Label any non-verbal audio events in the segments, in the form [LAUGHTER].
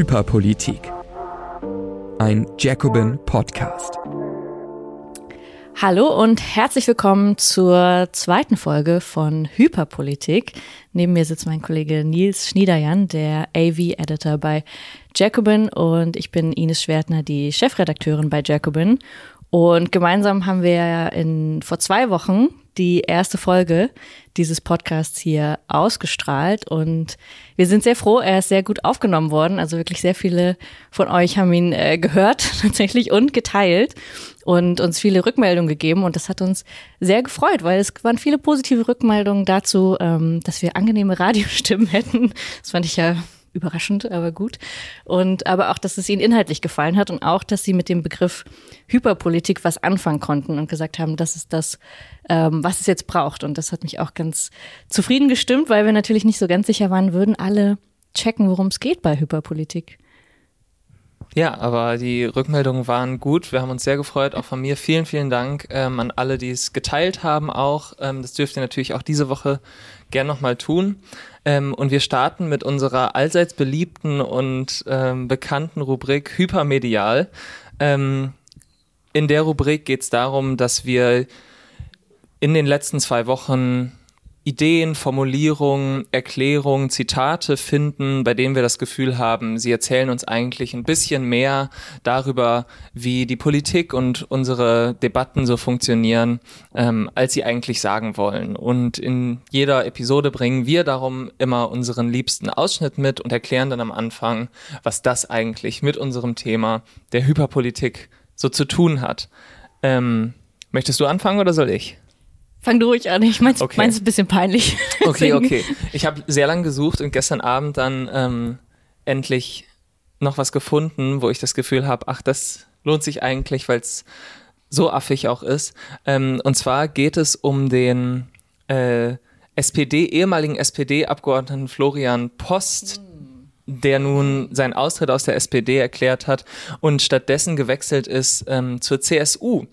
Hyperpolitik. Ein Jacobin Podcast. Hallo und herzlich willkommen zur zweiten Folge von Hyperpolitik. Neben mir sitzt mein Kollege Nils Schniederjan, der AV-Editor bei Jacobin und ich bin Ines Schwertner, die Chefredakteurin bei Jacobin. Und gemeinsam haben wir in, vor zwei Wochen die erste Folge dieses Podcasts hier ausgestrahlt und wir sind sehr froh, er ist sehr gut aufgenommen worden. Also wirklich sehr viele von euch haben ihn äh, gehört [LAUGHS] tatsächlich und geteilt und uns viele Rückmeldungen gegeben und das hat uns sehr gefreut, weil es waren viele positive Rückmeldungen dazu, ähm, dass wir angenehme Radiostimmen [LAUGHS] hätten. Das fand ich ja überraschend, aber gut. Und aber auch, dass es ihnen inhaltlich gefallen hat und auch, dass sie mit dem Begriff Hyperpolitik was anfangen konnten und gesagt haben, das ist das, ähm, was es jetzt braucht. Und das hat mich auch ganz zufrieden gestimmt, weil wir natürlich nicht so ganz sicher waren, würden alle checken, worum es geht bei Hyperpolitik. Ja, aber die Rückmeldungen waren gut. Wir haben uns sehr gefreut, auch von mir. Vielen, vielen Dank ähm, an alle, die es geteilt haben auch. Ähm, das dürft ihr natürlich auch diese Woche gern nochmal tun. Ähm, und wir starten mit unserer allseits beliebten und ähm, bekannten Rubrik Hypermedial. Ähm, in der Rubrik geht es darum, dass wir in den letzten zwei Wochen Ideen, Formulierungen, Erklärungen, Zitate finden, bei denen wir das Gefühl haben, sie erzählen uns eigentlich ein bisschen mehr darüber, wie die Politik und unsere Debatten so funktionieren, ähm, als sie eigentlich sagen wollen. Und in jeder Episode bringen wir darum immer unseren liebsten Ausschnitt mit und erklären dann am Anfang, was das eigentlich mit unserem Thema der Hyperpolitik so zu tun hat. Ähm, möchtest du anfangen oder soll ich? Fang du ruhig an, ich meins, okay. meins ist ein bisschen peinlich. [LAUGHS] Okay, okay. Ich habe sehr lange gesucht und gestern Abend dann ähm, endlich noch was gefunden, wo ich das Gefühl habe, ach, das lohnt sich eigentlich, weil es so affig auch ist. Ähm, und zwar geht es um den äh, SPD, ehemaligen SPD-Abgeordneten Florian Post, der nun seinen Austritt aus der SPD erklärt hat und stattdessen gewechselt ist ähm, zur CSU.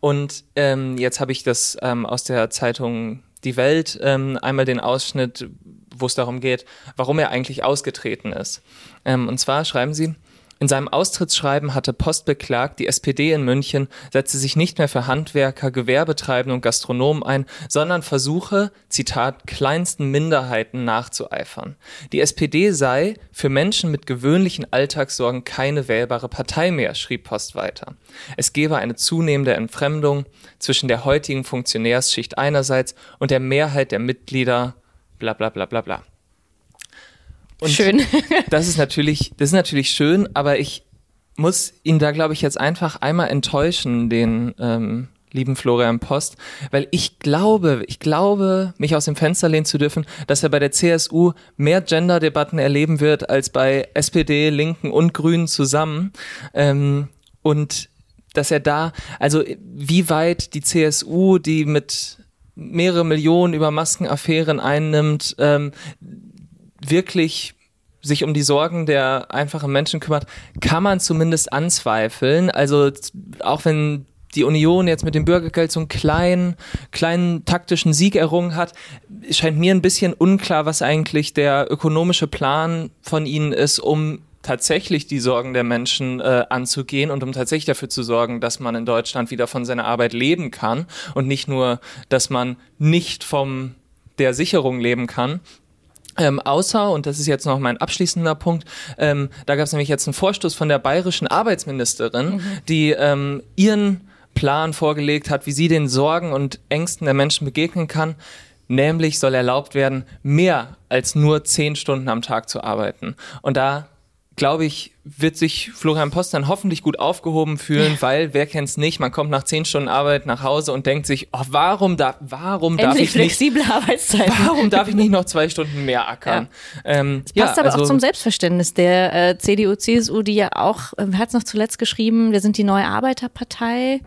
Und ähm, jetzt habe ich das ähm, aus der Zeitung Die Welt ähm, einmal den Ausschnitt, wo es darum geht, warum er eigentlich ausgetreten ist. Ähm, und zwar schreiben sie, in seinem Austrittsschreiben hatte Post beklagt, die SPD in München setze sich nicht mehr für Handwerker, Gewerbetreibende und Gastronomen ein, sondern versuche, Zitat, kleinsten Minderheiten nachzueifern. Die SPD sei für Menschen mit gewöhnlichen Alltagssorgen keine wählbare Partei mehr, schrieb Post weiter. Es gebe eine zunehmende Entfremdung zwischen der heutigen Funktionärsschicht einerseits und der Mehrheit der Mitglieder, bla bla bla bla bla. Und schön. [LAUGHS] das ist natürlich, das ist natürlich schön, aber ich muss ihn da, glaube ich, jetzt einfach einmal enttäuschen, den ähm, lieben Florian Post, weil ich glaube, ich glaube, mich aus dem Fenster lehnen zu dürfen, dass er bei der CSU mehr Gender-Debatten erleben wird als bei SPD, Linken und Grünen zusammen. Ähm, und dass er da, also wie weit die CSU, die mit mehrere Millionen über Maskenaffären einnimmt, ähm, wirklich sich um die Sorgen der einfachen Menschen kümmert, kann man zumindest anzweifeln. Also auch wenn die Union jetzt mit dem Bürgergeld so einen kleinen, kleinen taktischen Sieg errungen hat, scheint mir ein bisschen unklar, was eigentlich der ökonomische Plan von ihnen ist, um tatsächlich die Sorgen der Menschen äh, anzugehen und um tatsächlich dafür zu sorgen, dass man in Deutschland wieder von seiner Arbeit leben kann und nicht nur, dass man nicht vom der Sicherung leben kann. Ähm, außer, und das ist jetzt noch mein abschließender Punkt, ähm, da gab es nämlich jetzt einen Vorstoß von der bayerischen Arbeitsministerin, mhm. die ähm, ihren Plan vorgelegt hat, wie sie den Sorgen und Ängsten der Menschen begegnen kann. Nämlich soll erlaubt werden, mehr als nur zehn Stunden am Tag zu arbeiten. Und da glaube ich, wird sich Florian Post dann hoffentlich gut aufgehoben fühlen, weil wer kennt's nicht, man kommt nach zehn Stunden Arbeit nach Hause und denkt sich, oh, warum da, warum darf ich flexible nicht, Arbeitszeiten. warum darf ich nicht noch zwei Stunden mehr ackern? Ja. Ähm, passt ja, aber also, auch zum Selbstverständnis der äh, CDU, CSU, die ja auch, äh, hat es noch zuletzt geschrieben, wir sind die neue Arbeiterpartei.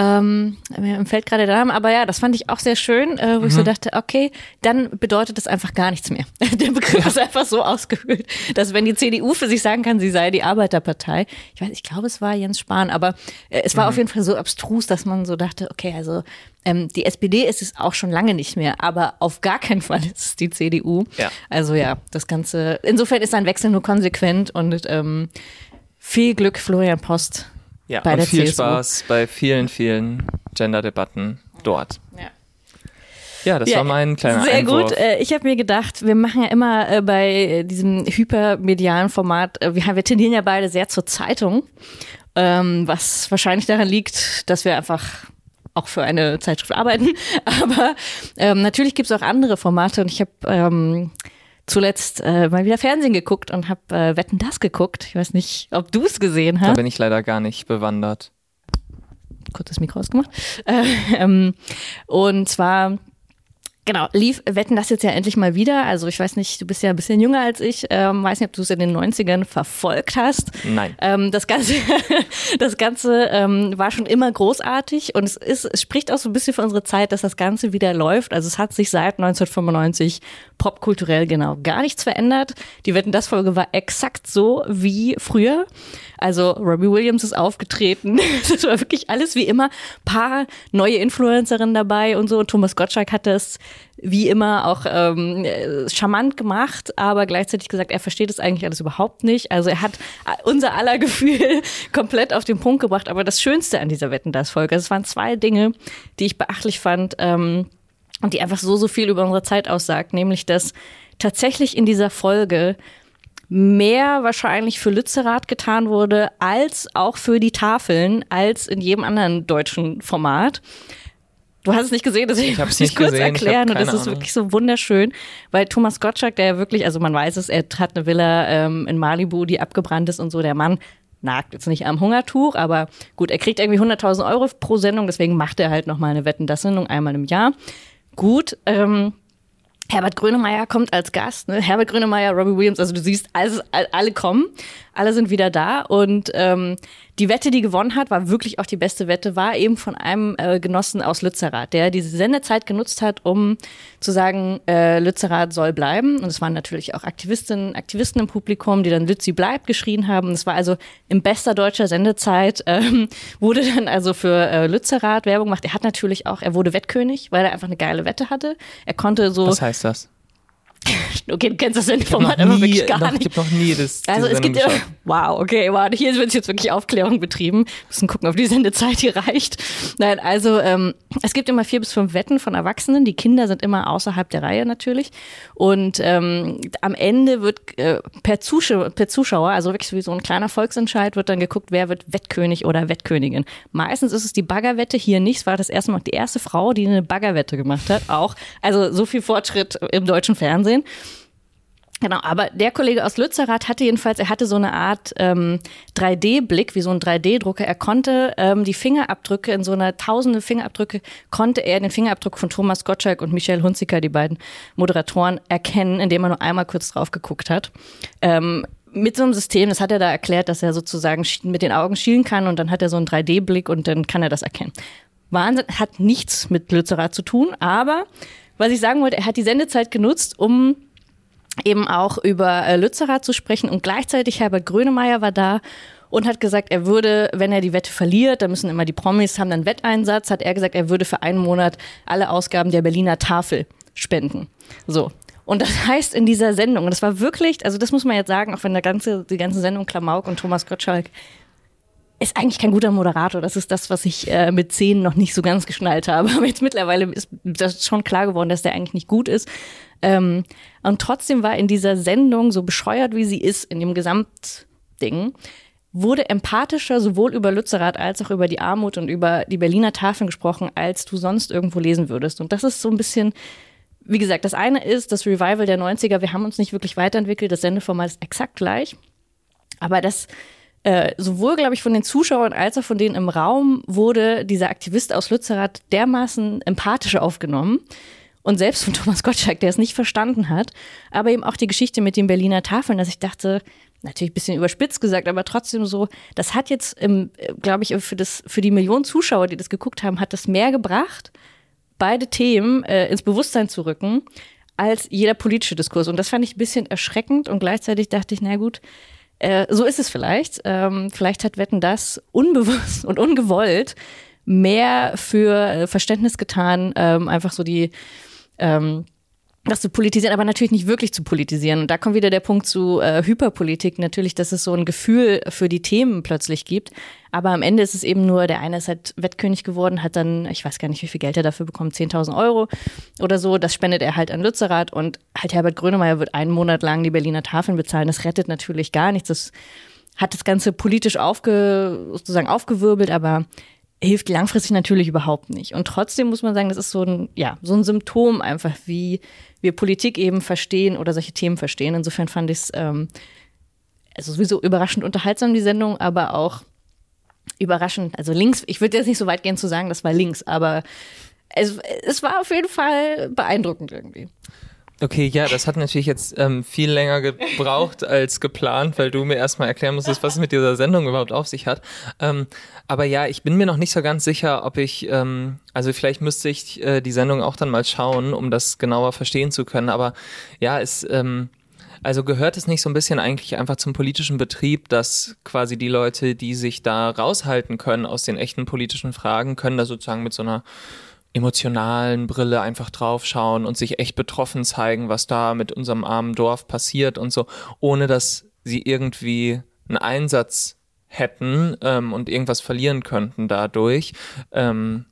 Ähm, mir fällt gerade der Name, aber ja, das fand ich auch sehr schön, äh, wo mhm. ich so mhm. dachte, okay, dann bedeutet das einfach gar nichts mehr. [LAUGHS] der Begriff ja. ist einfach so ausgehöhlt, dass wenn die CDU für sich sagen kann, sie sei die Arbeiterpartei, ich weiß, ich glaube, es war Jens Spahn, aber äh, es war mhm. auf jeden Fall so abstrus, dass man so dachte, okay, also ähm, die SPD ist es auch schon lange nicht mehr, aber auf gar keinen Fall ist es die CDU. Ja. Also ja, das Ganze, insofern ist ein Wechsel nur konsequent und ähm, viel Glück, Florian Post. Ja, bei und der viel CSU. Spaß bei vielen, vielen Gender-Debatten dort. Ja. Ja, das ja, war mein kleiner Sehr Einwurf. gut. Äh, ich habe mir gedacht, wir machen ja immer äh, bei diesem hypermedialen Format, äh, wir, wir tendieren ja beide sehr zur Zeitung, ähm, was wahrscheinlich daran liegt, dass wir einfach auch für eine Zeitschrift arbeiten. [LAUGHS] Aber ähm, natürlich gibt es auch andere Formate und ich habe ähm, zuletzt äh, mal wieder Fernsehen geguckt und habe äh, Wetten das geguckt. Ich weiß nicht, ob du es gesehen hast. Da bin ich leider gar nicht bewandert. Kurz das Mikro ausgemacht. Äh, [LAUGHS] ähm, und zwar Genau, lief Wetten das jetzt ja endlich mal wieder. Also ich weiß nicht, du bist ja ein bisschen jünger als ich. Ähm, weiß nicht, ob du es in den 90ern verfolgt hast. Nein. Ähm, das Ganze, [LAUGHS] das Ganze ähm, war schon immer großartig und es ist, es spricht auch so ein bisschen für unsere Zeit, dass das Ganze wieder läuft. Also es hat sich seit 1995 popkulturell genau gar nichts verändert. Die Wetten das Folge war exakt so wie früher. Also Robbie Williams ist aufgetreten. [LAUGHS] Das war wirklich alles wie immer. Paar neue Influencerinnen dabei und so. Und Thomas Gottschalk hat das wie immer auch ähm, charmant gemacht, aber gleichzeitig gesagt, er versteht es eigentlich alles überhaupt nicht. Also er hat unser aller Gefühl [LAUGHS] komplett auf den Punkt gebracht. Aber das Schönste an dieser Wetten das Folge, also es waren zwei Dinge, die ich beachtlich fand ähm, und die einfach so so viel über unsere Zeit aussagt, nämlich dass tatsächlich in dieser Folge mehr wahrscheinlich für Lützerath getan wurde, als auch für die Tafeln, als in jedem anderen deutschen Format. Du hast es nicht gesehen, deswegen ich muss ich kurz gesehen. erklären. Und das ist wirklich so wunderschön, weil Thomas Gottschalk, der ja wirklich, also man weiß es, er hat eine Villa ähm, in Malibu, die abgebrannt ist und so. Der Mann nagt jetzt nicht am Hungertuch, aber gut, er kriegt irgendwie 100.000 Euro pro Sendung, deswegen macht er halt nochmal eine Wetten-Das-Sendung einmal im Jahr. Gut, ähm, Herbert Grönemeyer kommt als Gast. Ne? Herbert Grönemeyer, Robbie Williams, also du siehst, alles, alle kommen, alle sind wieder da und ähm, die Wette, die gewonnen hat, war wirklich auch die beste Wette, war eben von einem äh, Genossen aus Lützerath, der diese Sendezeit genutzt hat, um zu sagen, äh, Lützerath soll bleiben. Und es waren natürlich auch Aktivistinnen, Aktivisten im Publikum, die dann Lützi bleibt geschrien haben. Es war also in bester deutscher Sendezeit, ähm, [LAUGHS] wurde dann also für äh, Lützerath Werbung gemacht. Er hat natürlich auch, er wurde Wettkönig, weil er einfach eine geile Wette hatte. Er konnte so. Was heißt das? [LAUGHS] Okay, du kennst das Sendeformat aber wirklich gar noch, nicht. Ich habe noch nie das. Also es gibt ja, [LAUGHS] wow, okay, wow, hier wird jetzt wirklich Aufklärung betrieben. Wir müssen gucken, ob die Sendezeit hier reicht. Nein, also ähm, es gibt immer vier bis fünf Wetten von Erwachsenen. Die Kinder sind immer außerhalb der Reihe natürlich. Und ähm, am Ende wird äh, per, Zuschauer, per Zuschauer, also wirklich wie so ein kleiner Volksentscheid, wird dann geguckt, wer wird Wettkönig oder Wettkönigin. Meistens ist es die Baggerwette, hier nicht. Es war das erste Mal die erste Frau, die eine Baggerwette gemacht hat. Auch, also so viel Fortschritt im deutschen Fernsehen. Genau, aber der Kollege aus Lützerath hatte jedenfalls, er hatte so eine Art ähm, 3D-Blick, wie so ein 3D-Drucker. Er konnte ähm, die Fingerabdrücke, in so einer tausende Fingerabdrücke, konnte er den Fingerabdruck von Thomas Gottschalk und Michelle Hunziker, die beiden Moderatoren, erkennen, indem er nur einmal kurz drauf geguckt hat. Ähm, mit so einem System, das hat er da erklärt, dass er sozusagen mit den Augen schielen kann und dann hat er so einen 3D-Blick und dann kann er das erkennen. Wahnsinn, hat nichts mit Lützerath zu tun, aber was ich sagen wollte, er hat die Sendezeit genutzt, um eben auch über äh, Lützerath zu sprechen und gleichzeitig Herbert Grönemeyer war da und hat gesagt, er würde, wenn er die Wette verliert, da müssen immer die Promis haben dann Wetteinsatz, hat er gesagt, er würde für einen Monat alle Ausgaben der Berliner Tafel spenden. So. Und das heißt in dieser Sendung, und das war wirklich, also das muss man jetzt sagen, auch wenn der ganze, die ganze Sendung Klamauk und Thomas Gottschalk ist eigentlich kein guter Moderator. Das ist das, was ich äh, mit zehn noch nicht so ganz geschnallt habe. [LAUGHS] Aber jetzt mittlerweile ist das schon klar geworden, dass der eigentlich nicht gut ist. Ähm, und trotzdem war in dieser Sendung, so bescheuert wie sie ist, in dem Gesamtding, wurde empathischer sowohl über Lützerath als auch über die Armut und über die Berliner Tafeln gesprochen, als du sonst irgendwo lesen würdest. Und das ist so ein bisschen, wie gesagt, das eine ist das Revival der 90er. Wir haben uns nicht wirklich weiterentwickelt. Das Sendeformat ist exakt gleich. Aber das äh, sowohl, glaube ich, von den Zuschauern als auch von denen im Raum wurde dieser Aktivist aus Lützerath dermaßen empathischer aufgenommen, und selbst von [LAUGHS] Thomas Gottschalk, der es nicht verstanden hat, aber eben auch die Geschichte mit den Berliner Tafeln, dass ich dachte, natürlich ein bisschen überspitzt gesagt, aber trotzdem so, das hat jetzt, glaube ich, für, das, für die Millionen Zuschauer, die das geguckt haben, hat das mehr gebracht, beide Themen äh, ins Bewusstsein zu rücken, als jeder politische Diskurs. Und das fand ich ein bisschen erschreckend und gleichzeitig dachte ich, na gut, äh, so ist es vielleicht. Ähm, vielleicht hat Wetten das unbewusst und ungewollt mehr für äh, Verständnis getan, ähm, einfach so die ähm, das zu politisieren, aber natürlich nicht wirklich zu politisieren. Und da kommt wieder der Punkt zu äh, Hyperpolitik, natürlich, dass es so ein Gefühl für die Themen plötzlich gibt. Aber am Ende ist es eben nur, der eine ist halt Wettkönig geworden, hat dann, ich weiß gar nicht, wie viel Geld er dafür bekommt, 10.000 Euro oder so. Das spendet er halt an Lützerath und halt Herbert Grönemeyer wird einen Monat lang die Berliner Tafeln bezahlen. Das rettet natürlich gar nichts. Das hat das Ganze politisch aufge, sozusagen aufgewirbelt, aber hilft langfristig natürlich überhaupt nicht. Und trotzdem muss man sagen, das ist so ein, ja, so ein Symptom einfach, wie wir Politik eben verstehen oder solche Themen verstehen. Insofern fand ich es ähm, also sowieso überraschend unterhaltsam, die Sendung, aber auch überraschend, also links, ich würde jetzt nicht so weit gehen zu sagen, das war links, aber es, es war auf jeden Fall beeindruckend irgendwie. Okay, ja, das hat natürlich jetzt ähm, viel länger gebraucht als geplant, weil du mir erstmal erklären musstest, was es mit dieser Sendung überhaupt auf sich hat. Ähm, aber ja, ich bin mir noch nicht so ganz sicher, ob ich, ähm, also vielleicht müsste ich äh, die Sendung auch dann mal schauen, um das genauer verstehen zu können. Aber ja, es, ähm, also gehört es nicht so ein bisschen eigentlich einfach zum politischen Betrieb, dass quasi die Leute, die sich da raushalten können aus den echten politischen Fragen, können da sozusagen mit so einer emotionalen Brille einfach draufschauen und sich echt betroffen zeigen, was da mit unserem armen Dorf passiert und so, ohne dass sie irgendwie einen Einsatz hätten ähm, und irgendwas verlieren könnten dadurch, ähm,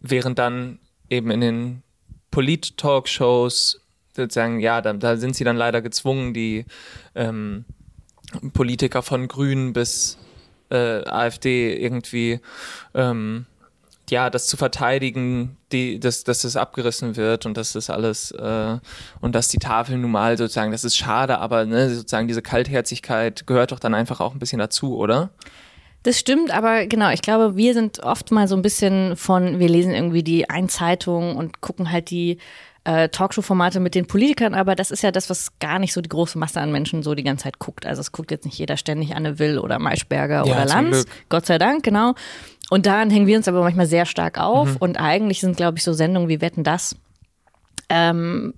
während dann eben in den Polit-Talkshows sozusagen, ja, da, da, sind sie dann leider gezwungen, die ähm, Politiker von Grünen bis äh, AfD irgendwie ähm, ja, das zu verteidigen, die, dass, dass das abgerissen wird und dass das alles äh, und dass die Tafel nun mal sozusagen, das ist schade, aber ne, sozusagen diese Kaltherzigkeit gehört doch dann einfach auch ein bisschen dazu, oder? Das stimmt, aber genau, ich glaube, wir sind oft mal so ein bisschen von, wir lesen irgendwie die Einzeitung und gucken halt die äh, Talkshow-Formate mit den Politikern, aber das ist ja das, was gar nicht so die große Masse an Menschen so die ganze Zeit guckt. Also es guckt jetzt nicht jeder ständig Anne Will oder Maischberger ja, oder Lanz. Gott sei Dank, genau. Und daran hängen wir uns aber manchmal sehr stark auf. Mhm. Und eigentlich sind, glaube ich, so Sendungen wie Wetten das ähm,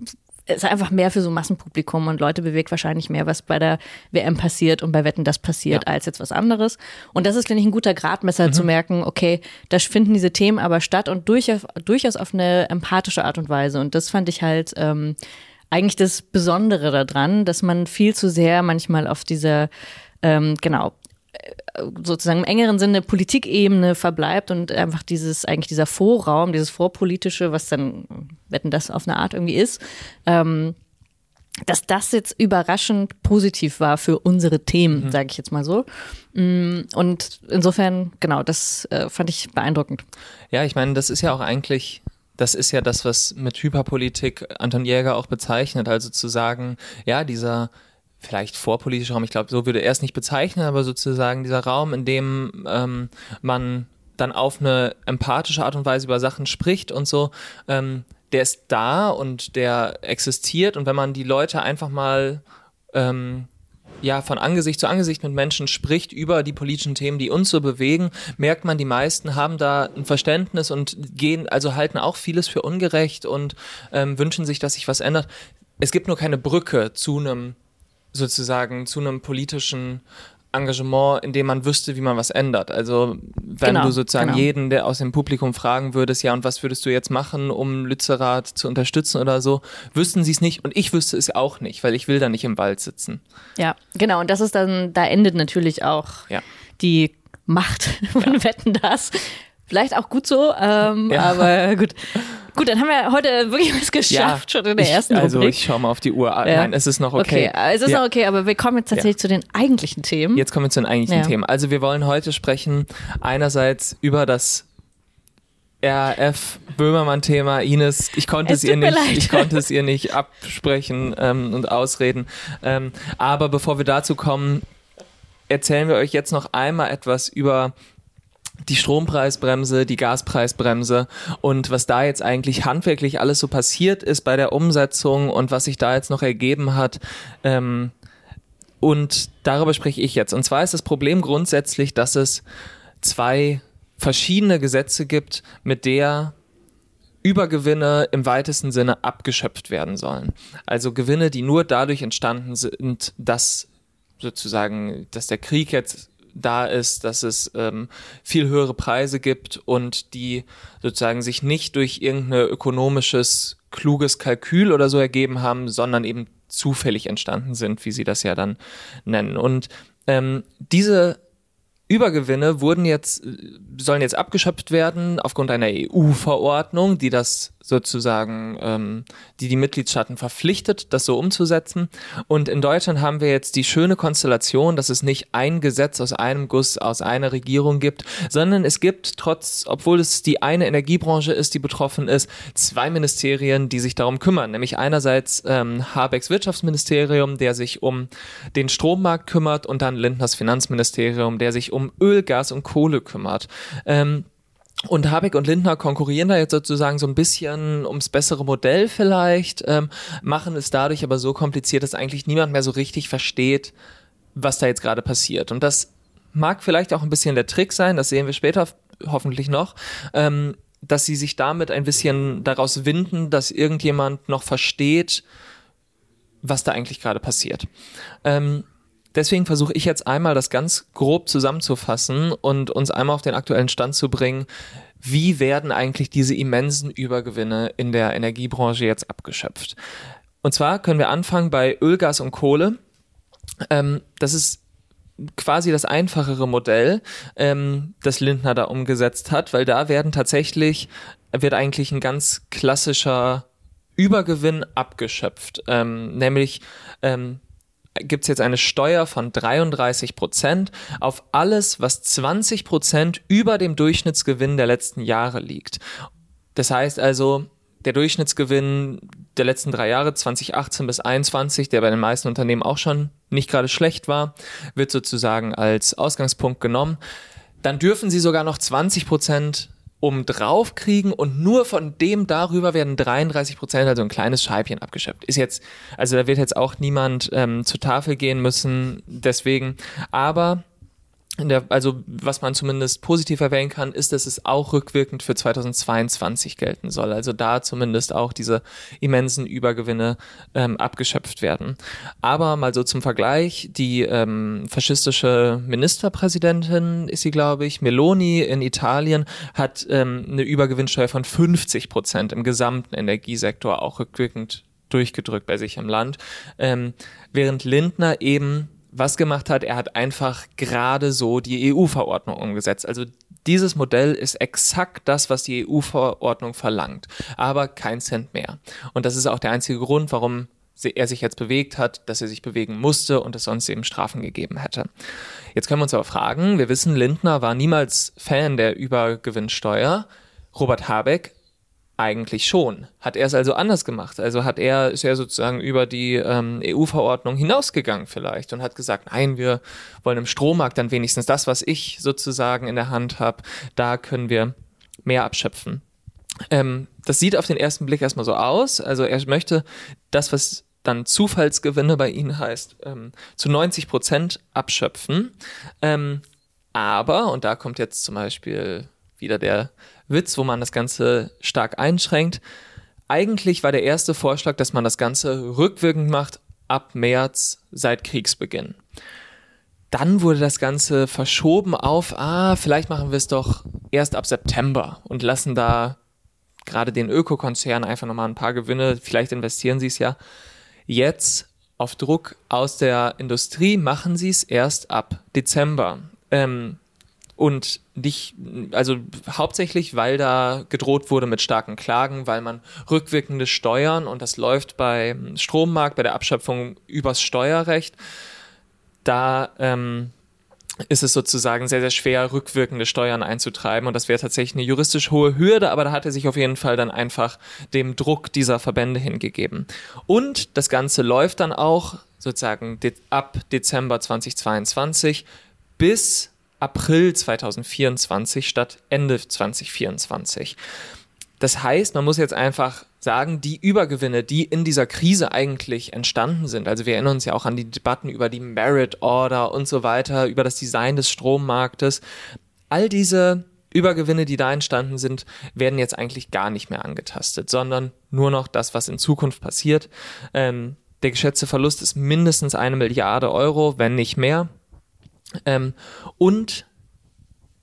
ist einfach mehr für so Massenpublikum und Leute bewegt wahrscheinlich mehr, was bei der WM passiert und bei Wetten das passiert, ja. als jetzt was anderes. Und das ist, finde ich, ein guter Gradmesser mhm. zu merken, okay, da finden diese Themen aber statt und durchaus, durchaus auf eine empathische Art und Weise. Und das fand ich halt ähm, eigentlich das Besondere daran, dass man viel zu sehr manchmal auf dieser ähm, genau sozusagen im engeren Sinne Politikebene verbleibt und einfach dieses, eigentlich dieser Vorraum, dieses Vorpolitische, was dann, wetten das auf eine Art irgendwie ist, ähm, dass das jetzt überraschend positiv war für unsere Themen, mhm. sage ich jetzt mal so. Mm, und insofern, genau, das äh, fand ich beeindruckend. Ja, ich meine, das ist ja auch eigentlich das ist ja das, was mit Hyperpolitik Anton Jäger auch bezeichnet. Also zu sagen, ja, dieser vielleicht vorpolitischer Raum, ich glaube, so würde er es nicht bezeichnen, aber sozusagen dieser Raum, in dem ähm, man dann auf eine empathische Art und Weise über Sachen spricht und so, ähm, der ist da und der existiert und wenn man die Leute einfach mal ähm, ja, von Angesicht zu Angesicht mit Menschen spricht über die politischen Themen, die uns so bewegen, merkt man, die meisten haben da ein Verständnis und gehen, also halten auch vieles für ungerecht und ähm, wünschen sich, dass sich was ändert. Es gibt nur keine Brücke zu einem sozusagen zu einem politischen Engagement, in dem man wüsste, wie man was ändert. Also wenn genau, du sozusagen genau. jeden, der aus dem Publikum fragen würdest, ja, und was würdest du jetzt machen, um Lützerath zu unterstützen oder so, wüssten sie es nicht und ich wüsste es auch nicht, weil ich will da nicht im Wald sitzen. Ja, genau. Und das ist dann, da endet natürlich auch ja. die Macht [LAUGHS] von ja. Wetten das. Vielleicht auch gut so, ähm, ja. aber gut. Gut, dann haben wir heute wirklich was geschafft, ja, schon in der ersten ich, Also Rubrik. ich schaue mal auf die Uhr. Ja. Nein, es ist noch okay. Okay, es ist ja. noch okay, aber wir kommen jetzt tatsächlich zu den eigentlichen Themen. Jetzt kommen wir zu den eigentlichen Themen. Also wir wollen heute sprechen einerseits über das RF Böhmermann-Thema. Ines, ich konnte es, es ihr nicht, leid. ich konnte es ihr nicht absprechen ähm, und ausreden. Ähm, aber bevor wir dazu kommen, erzählen wir euch jetzt noch einmal etwas über die Strompreisbremse, die Gaspreisbremse und was da jetzt eigentlich handwerklich alles so passiert ist bei der Umsetzung und was sich da jetzt noch ergeben hat. Ähm, und darüber spreche ich jetzt. Und zwar ist das Problem grundsätzlich, dass es zwei verschiedene Gesetze gibt, mit der Übergewinne im weitesten Sinne abgeschöpft werden sollen. Also Gewinne, die nur dadurch entstanden sind, dass sozusagen, dass der Krieg jetzt da ist, dass es ähm, viel höhere Preise gibt und die sozusagen sich nicht durch irgendein ökonomisches, kluges Kalkül oder so ergeben haben, sondern eben zufällig entstanden sind, wie sie das ja dann nennen. Und ähm, diese Übergewinne wurden jetzt, sollen jetzt abgeschöpft werden aufgrund einer EU-Verordnung, die das sozusagen, ähm, die die Mitgliedstaaten verpflichtet, das so umzusetzen. Und in Deutschland haben wir jetzt die schöne Konstellation, dass es nicht ein Gesetz aus einem Guss, aus einer Regierung gibt, sondern es gibt trotz, obwohl es die eine Energiebranche ist, die betroffen ist, zwei Ministerien, die sich darum kümmern. Nämlich einerseits ähm, Habecks Wirtschaftsministerium, der sich um den Strommarkt kümmert und dann Lindners Finanzministerium, der sich um Öl, Gas und Kohle kümmert. Ähm, und Habeck und Lindner konkurrieren da jetzt sozusagen so ein bisschen ums bessere Modell vielleicht, ähm, machen es dadurch aber so kompliziert, dass eigentlich niemand mehr so richtig versteht, was da jetzt gerade passiert. Und das mag vielleicht auch ein bisschen der Trick sein, das sehen wir später hoffentlich noch, ähm, dass sie sich damit ein bisschen daraus winden, dass irgendjemand noch versteht, was da eigentlich gerade passiert. Ähm, Deswegen versuche ich jetzt einmal das ganz grob zusammenzufassen und uns einmal auf den aktuellen Stand zu bringen. Wie werden eigentlich diese immensen Übergewinne in der Energiebranche jetzt abgeschöpft? Und zwar können wir anfangen bei Öl, Gas und Kohle. Ähm, das ist quasi das einfachere Modell, ähm, das Lindner da umgesetzt hat, weil da werden tatsächlich, wird eigentlich ein ganz klassischer Übergewinn abgeschöpft, ähm, nämlich ähm, gibt es jetzt eine Steuer von 33 Prozent auf alles, was 20 Prozent über dem Durchschnittsgewinn der letzten Jahre liegt. Das heißt also, der Durchschnittsgewinn der letzten drei Jahre, 2018 bis 2021, der bei den meisten Unternehmen auch schon nicht gerade schlecht war, wird sozusagen als Ausgangspunkt genommen. Dann dürfen sie sogar noch 20 Prozent um drauf kriegen und nur von dem darüber werden 33 Prozent, also ein kleines Scheibchen abgeschöpft. Ist jetzt, also da wird jetzt auch niemand ähm, zur Tafel gehen müssen, deswegen, aber der, also was man zumindest positiv erwähnen kann, ist, dass es auch rückwirkend für 2022 gelten soll. Also da zumindest auch diese immensen Übergewinne ähm, abgeschöpft werden. Aber mal so zum Vergleich, die ähm, faschistische Ministerpräsidentin ist sie, glaube ich, Meloni in Italien, hat ähm, eine Übergewinnsteuer von 50 Prozent im gesamten Energiesektor auch rückwirkend durchgedrückt bei sich im Land, ähm, während Lindner eben was gemacht hat, er hat einfach gerade so die EU-Verordnung umgesetzt. Also dieses Modell ist exakt das, was die EU-Verordnung verlangt, aber kein Cent mehr. Und das ist auch der einzige Grund, warum er sich jetzt bewegt hat, dass er sich bewegen musste und es sonst eben Strafen gegeben hätte. Jetzt können wir uns aber fragen, wir wissen, Lindner war niemals Fan der Übergewinnsteuer. Robert Habeck eigentlich schon. Hat er es also anders gemacht? Also hat er, ist er sozusagen über die ähm, EU-Verordnung hinausgegangen vielleicht und hat gesagt, nein, wir wollen im Strommarkt dann wenigstens das, was ich sozusagen in der Hand habe, da können wir mehr abschöpfen. Ähm, das sieht auf den ersten Blick erstmal so aus. Also er möchte das, was dann Zufallsgewinne bei ihnen heißt, ähm, zu 90 Prozent abschöpfen. Ähm, aber, und da kommt jetzt zum Beispiel wieder der Witz, wo man das Ganze stark einschränkt. Eigentlich war der erste Vorschlag, dass man das Ganze rückwirkend macht ab März seit Kriegsbeginn. Dann wurde das Ganze verschoben auf, ah, vielleicht machen wir es doch erst ab September und lassen da gerade den Ökokonzern einfach nochmal ein paar Gewinne, vielleicht investieren sie es ja. Jetzt auf Druck aus der Industrie machen sie es erst ab Dezember. Ähm, und nicht, also hauptsächlich, weil da gedroht wurde mit starken Klagen, weil man rückwirkende Steuern und das läuft beim Strommarkt, bei der Abschöpfung übers Steuerrecht. Da ähm, ist es sozusagen sehr, sehr schwer, rückwirkende Steuern einzutreiben. Und das wäre tatsächlich eine juristisch hohe Hürde, aber da hat er sich auf jeden Fall dann einfach dem Druck dieser Verbände hingegeben. Und das Ganze läuft dann auch sozusagen ab Dezember 2022 bis April 2024 statt Ende 2024. Das heißt, man muss jetzt einfach sagen, die Übergewinne, die in dieser Krise eigentlich entstanden sind, also wir erinnern uns ja auch an die Debatten über die Merit Order und so weiter, über das Design des Strommarktes, all diese Übergewinne, die da entstanden sind, werden jetzt eigentlich gar nicht mehr angetastet, sondern nur noch das, was in Zukunft passiert. Ähm, der geschätzte Verlust ist mindestens eine Milliarde Euro, wenn nicht mehr. Ähm, und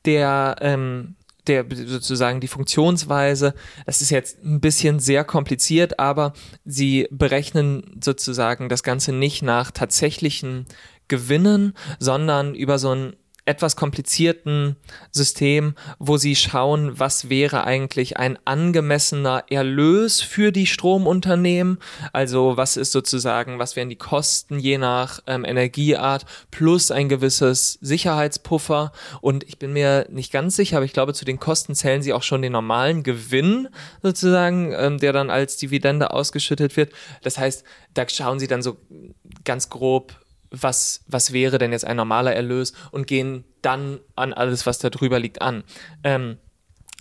der, ähm, der sozusagen die Funktionsweise, das ist jetzt ein bisschen sehr kompliziert, aber sie berechnen sozusagen das Ganze nicht nach tatsächlichen Gewinnen, sondern über so ein etwas komplizierten System, wo sie schauen, was wäre eigentlich ein angemessener Erlös für die Stromunternehmen. Also was ist sozusagen, was wären die Kosten je nach ähm, Energieart plus ein gewisses Sicherheitspuffer. Und ich bin mir nicht ganz sicher, aber ich glaube, zu den Kosten zählen sie auch schon den normalen Gewinn sozusagen, ähm, der dann als Dividende ausgeschüttet wird. Das heißt, da schauen sie dann so ganz grob was, was wäre denn jetzt ein normaler Erlös und gehen dann an alles, was da drüber liegt, an. Ähm,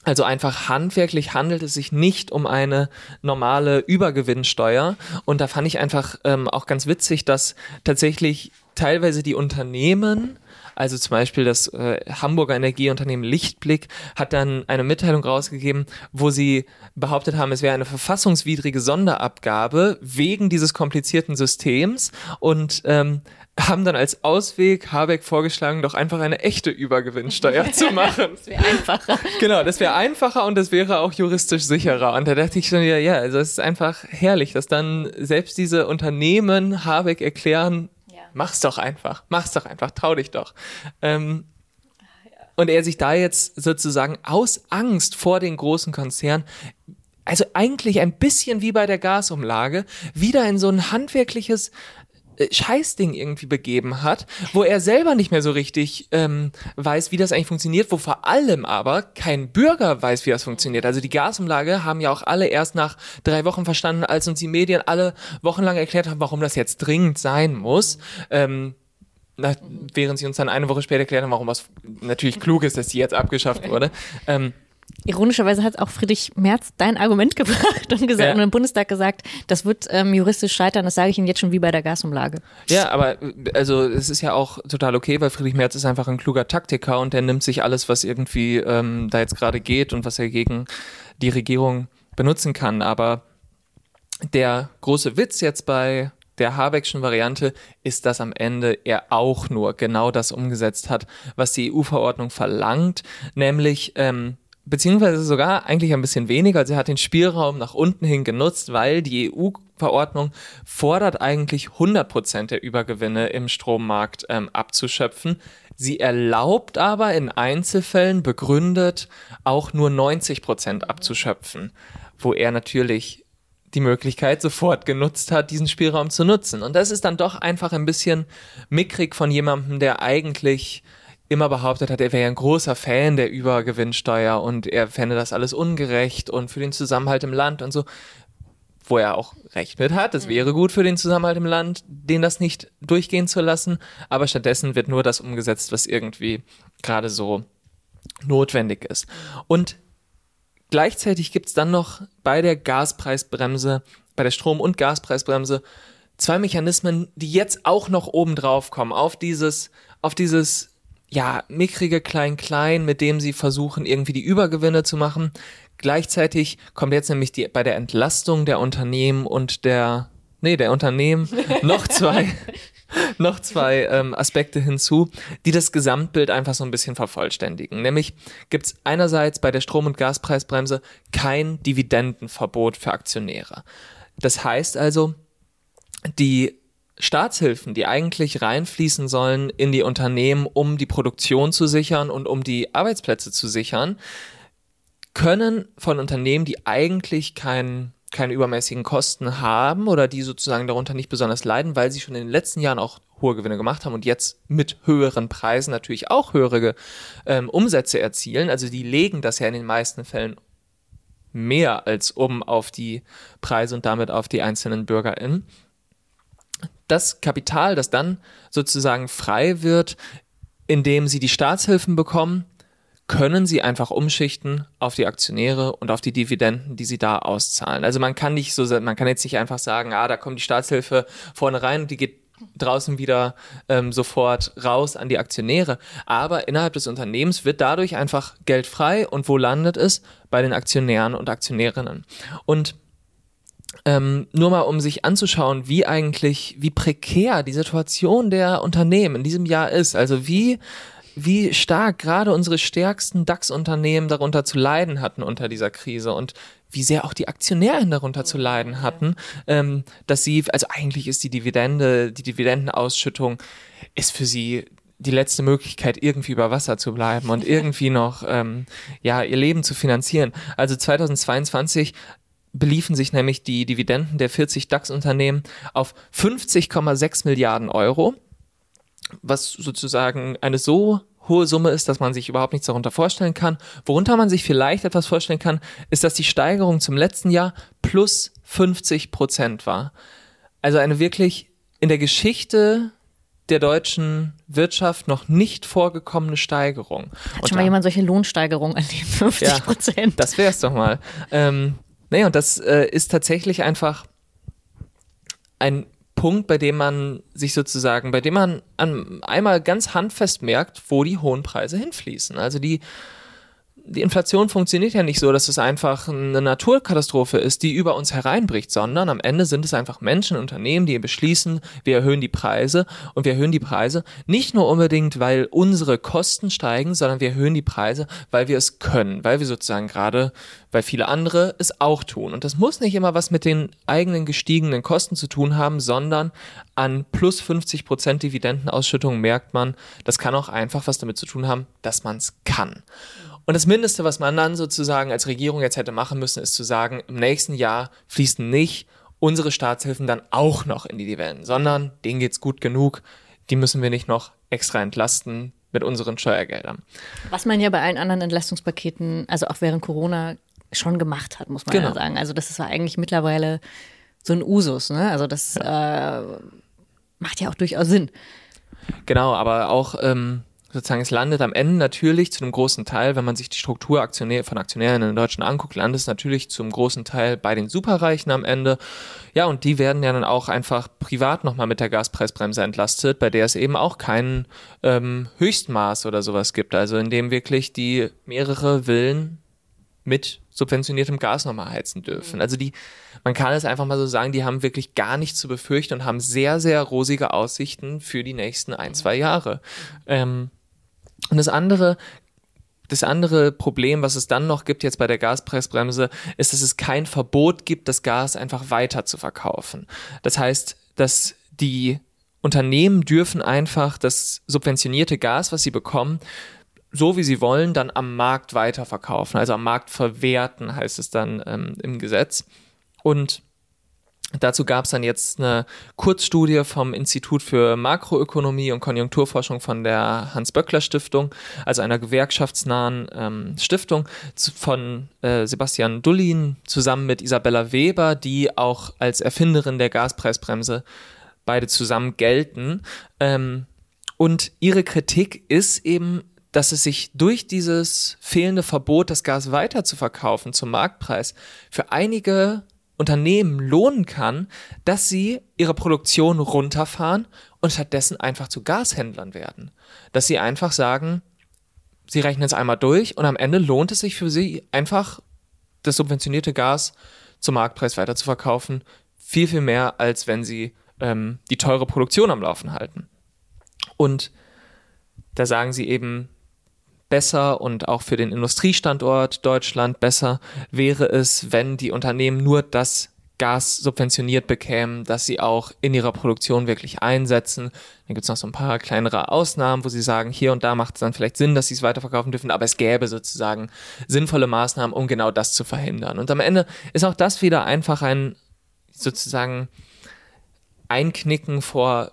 also einfach handwerklich handelt es sich nicht um eine normale Übergewinnsteuer. Und da fand ich einfach ähm, auch ganz witzig, dass tatsächlich teilweise die Unternehmen, also zum Beispiel das äh, Hamburger Energieunternehmen Lichtblick, hat dann eine Mitteilung rausgegeben, wo sie behauptet haben, es wäre eine verfassungswidrige Sonderabgabe wegen dieses komplizierten Systems. Und ähm, haben dann als Ausweg Habeck vorgeschlagen, doch einfach eine echte Übergewinnsteuer zu [LAUGHS] machen. das wäre einfacher. Genau, das wäre einfacher und das wäre auch juristisch sicherer. Und da dachte ich schon wieder, ja, also es ist einfach herrlich, dass dann selbst diese Unternehmen Habeck erklären, ja. Mach's doch einfach, mach's doch einfach, trau dich doch. Ähm, und er sich da jetzt sozusagen aus Angst vor den großen Konzernen also eigentlich ein bisschen wie bei der Gasumlage, wieder in so ein handwerkliches Scheißding irgendwie begeben hat, wo er selber nicht mehr so richtig ähm, weiß, wie das eigentlich funktioniert, wo vor allem aber kein Bürger weiß, wie das funktioniert. Also die Gasumlage haben ja auch alle erst nach drei Wochen verstanden, als uns die Medien alle wochenlang erklärt haben, warum das jetzt dringend sein muss. Ähm, na, während sie uns dann eine Woche später erklärt haben, warum was natürlich klug ist, dass die jetzt abgeschafft wurde. Ähm, Ironischerweise hat auch Friedrich Merz dein Argument [LAUGHS] gebracht und gesagt ja. und im Bundestag gesagt, das wird ähm, juristisch scheitern, das sage ich Ihnen jetzt schon wie bei der Gasumlage. Ja, aber also es ist ja auch total okay, weil Friedrich Merz ist einfach ein kluger Taktiker und der nimmt sich alles, was irgendwie ähm, da jetzt gerade geht und was er gegen die Regierung benutzen kann. Aber der große Witz jetzt bei der Habeckschen Variante ist, dass am Ende er auch nur genau das umgesetzt hat, was die EU-Verordnung verlangt, nämlich ähm, beziehungsweise sogar eigentlich ein bisschen weniger. Er hat den Spielraum nach unten hin genutzt, weil die EU-Verordnung fordert eigentlich 100 Prozent der Übergewinne im Strommarkt ähm, abzuschöpfen. Sie erlaubt aber in Einzelfällen begründet auch nur 90 Prozent abzuschöpfen, wo er natürlich die Möglichkeit sofort genutzt hat, diesen Spielraum zu nutzen. Und das ist dann doch einfach ein bisschen mickrig von jemandem, der eigentlich immer behauptet hat, er wäre ein großer Fan der Übergewinnsteuer und er fände das alles ungerecht und für den Zusammenhalt im Land und so, wo er auch recht mit hat. Es mhm. wäre gut für den Zusammenhalt im Land, den das nicht durchgehen zu lassen, aber stattdessen wird nur das umgesetzt, was irgendwie gerade so notwendig ist. Und gleichzeitig gibt's dann noch bei der Gaspreisbremse, bei der Strom- und Gaspreisbremse zwei Mechanismen, die jetzt auch noch oben drauf kommen, auf dieses, auf dieses ja, mickrige Klein-Klein, mit dem sie versuchen, irgendwie die Übergewinne zu machen. Gleichzeitig kommt jetzt nämlich die, bei der Entlastung der Unternehmen und der, nee, der Unternehmen [LAUGHS] noch zwei, noch zwei ähm, Aspekte hinzu, die das Gesamtbild einfach so ein bisschen vervollständigen. Nämlich gibt es einerseits bei der Strom- und Gaspreisbremse kein Dividendenverbot für Aktionäre. Das heißt also, die Staatshilfen, die eigentlich reinfließen sollen in die Unternehmen, um die Produktion zu sichern und um die Arbeitsplätze zu sichern, können von Unternehmen, die eigentlich keinen keine übermäßigen Kosten haben oder die sozusagen darunter nicht besonders leiden, weil sie schon in den letzten Jahren auch hohe Gewinne gemacht haben und jetzt mit höheren Preisen natürlich auch höhere ähm, Umsätze erzielen. Also die legen das ja in den meisten Fällen mehr als um auf die Preise und damit auf die einzelnen BürgerInnen das Kapital, das dann sozusagen frei wird, indem sie die Staatshilfen bekommen, können sie einfach umschichten auf die Aktionäre und auf die Dividenden, die sie da auszahlen. Also man kann nicht so, man kann jetzt nicht einfach sagen, ah, da kommt die Staatshilfe vorne rein und die geht draußen wieder ähm, sofort raus an die Aktionäre. Aber innerhalb des Unternehmens wird dadurch einfach Geld frei und wo landet es? Bei den Aktionären und Aktionärinnen. Und ähm, nur mal um sich anzuschauen, wie eigentlich, wie prekär die Situation der Unternehmen in diesem Jahr ist. Also wie wie stark gerade unsere stärksten DAX-Unternehmen darunter zu leiden hatten unter dieser Krise und wie sehr auch die Aktionäre darunter zu leiden hatten, ähm, dass sie, also eigentlich ist die Dividende, die Dividendenausschüttung ist für sie die letzte Möglichkeit, irgendwie über Wasser zu bleiben und [LAUGHS] irgendwie noch ähm, ja ihr Leben zu finanzieren. Also 2022 beliefen sich nämlich die Dividenden der 40 DAX-Unternehmen auf 50,6 Milliarden Euro, was sozusagen eine so hohe Summe ist, dass man sich überhaupt nichts darunter vorstellen kann. Worunter man sich vielleicht etwas vorstellen kann, ist, dass die Steigerung zum letzten Jahr plus 50 Prozent war. Also eine wirklich in der Geschichte der deutschen Wirtschaft noch nicht vorgekommene Steigerung. Hat schon mal jemand solche Lohnsteigerungen erlebt? 50 Prozent. Ja, das wäre es doch mal. Ähm, nee, und das äh, ist tatsächlich einfach ein Punkt, bei dem man sich sozusagen, bei dem man an, einmal ganz handfest merkt, wo die hohen Preise hinfließen. Also die die Inflation funktioniert ja nicht so, dass es einfach eine Naturkatastrophe ist, die über uns hereinbricht, sondern am Ende sind es einfach Menschen, Unternehmen, die beschließen, wir erhöhen die Preise und wir erhöhen die Preise nicht nur unbedingt, weil unsere Kosten steigen, sondern wir erhöhen die Preise, weil wir es können, weil wir sozusagen gerade, weil viele andere es auch tun. Und das muss nicht immer was mit den eigenen gestiegenen Kosten zu tun haben, sondern an plus 50 Prozent Dividendenausschüttung merkt man, das kann auch einfach was damit zu tun haben, dass man es kann. Und das Mindeste, was man dann sozusagen als Regierung jetzt hätte machen müssen, ist zu sagen, im nächsten Jahr fließen nicht unsere Staatshilfen dann auch noch in die Dividenden, sondern denen geht's gut genug, die müssen wir nicht noch extra entlasten mit unseren Steuergeldern. Was man ja bei allen anderen Entlastungspaketen, also auch während Corona, schon gemacht hat, muss man genau. ja sagen. Also das ist eigentlich mittlerweile so ein Usus, ne? Also das ja. äh, macht ja auch durchaus Sinn. Genau, aber auch ähm, sozusagen, es landet am Ende natürlich zu einem großen Teil, wenn man sich die Struktur Aktionär, von Aktionären in Deutschland anguckt, landet es natürlich zum großen Teil bei den Superreichen am Ende. Ja, und die werden ja dann auch einfach privat nochmal mit der Gaspreisbremse entlastet, bei der es eben auch kein ähm, Höchstmaß oder sowas gibt. Also in dem wirklich die mehrere Villen mit subventioniertem Gas nochmal heizen dürfen. Also die, man kann es einfach mal so sagen, die haben wirklich gar nichts zu befürchten und haben sehr, sehr rosige Aussichten für die nächsten ein, zwei Jahre. Ähm, und das andere, das andere Problem, was es dann noch gibt jetzt bei der Gaspreisbremse, ist, dass es kein Verbot gibt, das Gas einfach weiter zu verkaufen. Das heißt, dass die Unternehmen dürfen einfach das subventionierte Gas, was sie bekommen, so wie sie wollen, dann am Markt weiterverkaufen, also am Markt verwerten, heißt es dann ähm, im Gesetz. Und Dazu gab es dann jetzt eine Kurzstudie vom Institut für Makroökonomie und Konjunkturforschung von der Hans-Böckler-Stiftung, also einer gewerkschaftsnahen ähm, Stiftung von äh, Sebastian Dullin zusammen mit Isabella Weber, die auch als Erfinderin der Gaspreisbremse beide zusammen gelten. Ähm, und ihre Kritik ist eben, dass es sich durch dieses fehlende Verbot, das Gas weiter zu verkaufen zum Marktpreis, für einige Unternehmen lohnen kann, dass sie ihre Produktion runterfahren und stattdessen einfach zu Gashändlern werden. Dass sie einfach sagen, sie rechnen es einmal durch und am Ende lohnt es sich für sie einfach das subventionierte Gas zum Marktpreis weiter. Viel, viel mehr, als wenn sie ähm, die teure Produktion am Laufen halten. Und da sagen sie eben, besser und auch für den Industriestandort Deutschland besser wäre es, wenn die Unternehmen nur das Gas subventioniert bekämen, dass sie auch in ihrer Produktion wirklich einsetzen. Dann gibt es noch so ein paar kleinere Ausnahmen, wo sie sagen, hier und da macht es dann vielleicht Sinn, dass sie es weiterverkaufen dürfen, aber es gäbe sozusagen sinnvolle Maßnahmen, um genau das zu verhindern. Und am Ende ist auch das wieder einfach ein sozusagen Einknicken vor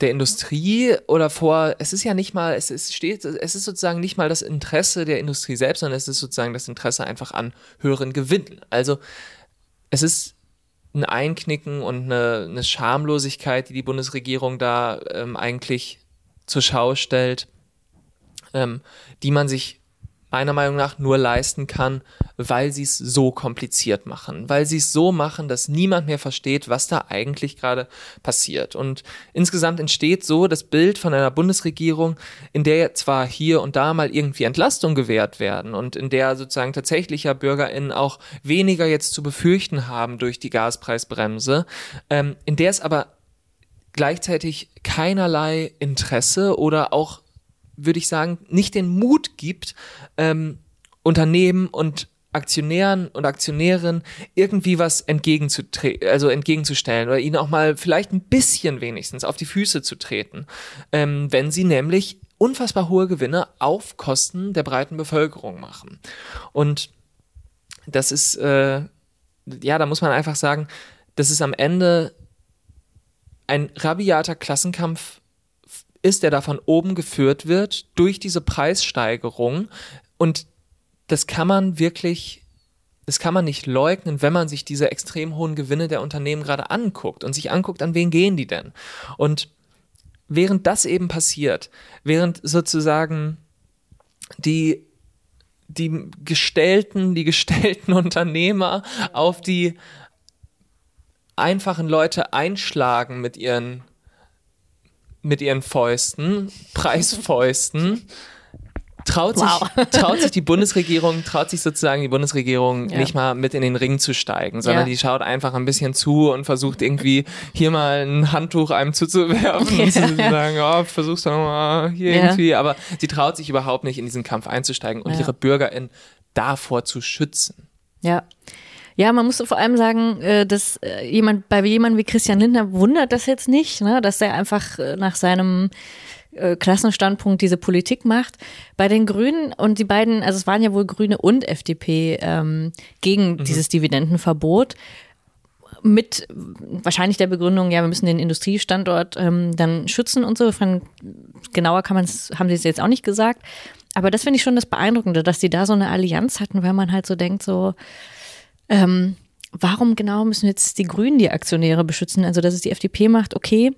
der Industrie oder vor, es ist ja nicht mal, es ist, steht, es ist sozusagen nicht mal das Interesse der Industrie selbst, sondern es ist sozusagen das Interesse einfach an höheren Gewinnen. Also es ist ein Einknicken und eine, eine Schamlosigkeit, die die Bundesregierung da ähm, eigentlich zur Schau stellt, ähm, die man sich meiner Meinung nach nur leisten kann, weil sie es so kompliziert machen, weil sie es so machen, dass niemand mehr versteht, was da eigentlich gerade passiert. Und insgesamt entsteht so das Bild von einer Bundesregierung, in der zwar hier und da mal irgendwie Entlastung gewährt werden und in der sozusagen tatsächlich ja BürgerInnen auch weniger jetzt zu befürchten haben durch die Gaspreisbremse, ähm, in der es aber gleichzeitig keinerlei Interesse oder auch würde ich sagen, nicht den Mut gibt, ähm, Unternehmen und Aktionären und Aktionärinnen irgendwie was entgegenzutreten, also entgegenzustellen oder ihnen auch mal vielleicht ein bisschen wenigstens auf die Füße zu treten, ähm, wenn sie nämlich unfassbar hohe Gewinne auf Kosten der breiten Bevölkerung machen. Und das ist, äh, ja, da muss man einfach sagen, das ist am Ende ein rabiater Klassenkampf ist, der da von oben geführt wird durch diese Preissteigerung. Und das kann man wirklich, das kann man nicht leugnen, wenn man sich diese extrem hohen Gewinne der Unternehmen gerade anguckt und sich anguckt, an wen gehen die denn. Und während das eben passiert, während sozusagen die die gestellten, die gestellten [LAUGHS] Unternehmer auf die einfachen Leute einschlagen mit ihren mit ihren Fäusten, Preisfäusten, traut sich, wow. [LAUGHS] traut sich die Bundesregierung, traut sich sozusagen die Bundesregierung ja. nicht mal mit in den Ring zu steigen, sondern ja. die schaut einfach ein bisschen zu und versucht irgendwie hier mal ein Handtuch einem zuzuwerfen [LAUGHS] ja. und zu sagen, oh, versuch's doch mal hier irgendwie, aber sie traut sich überhaupt nicht in diesen Kampf einzusteigen und ihre BürgerInnen davor zu schützen. Ja. Ja, man muss vor allem sagen, äh, dass äh, jemand, bei jemandem wie Christian Lindner wundert das jetzt nicht, ne, dass er einfach äh, nach seinem Klassenstandpunkt diese Politik macht. Bei den Grünen und die beiden, also es waren ja wohl Grüne und FDP ähm, gegen mhm. dieses Dividendenverbot mit wahrscheinlich der Begründung, ja, wir müssen den Industriestandort ähm, dann schützen und so. Von, genauer kann man es, haben sie es jetzt auch nicht gesagt. Aber das finde ich schon das Beeindruckende, dass die da so eine Allianz hatten, weil man halt so denkt, so, ähm, warum genau müssen jetzt die Grünen die Aktionäre beschützen? Also, dass es die FDP macht, okay,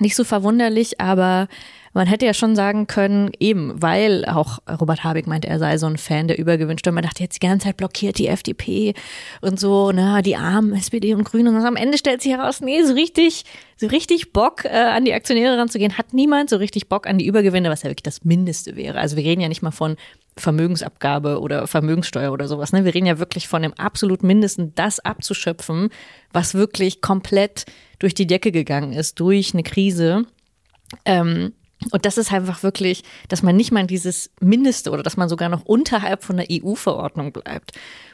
nicht so verwunderlich, aber man hätte ja schon sagen können, eben, weil auch Robert Habeck meinte, er sei so ein Fan der Übergewünschte. Und man dachte jetzt die ganze Zeit blockiert die FDP und so, na, die armen SPD und Grünen. Und am Ende stellt sich heraus, nee, so richtig, so richtig Bock äh, an die Aktionäre ranzugehen, hat niemand so richtig Bock an die Übergewinne, was ja wirklich das Mindeste wäre. Also wir reden ja nicht mal von Vermögensabgabe oder Vermögenssteuer oder sowas. Ne? Wir reden ja wirklich von dem absolut Mindesten, das abzuschöpfen, was wirklich komplett durch die Decke gegangen ist, durch eine Krise. Ähm, und das ist einfach wirklich, dass man nicht mal dieses Mindeste oder dass man sogar noch unterhalb von der EU-Verordnung bleibt.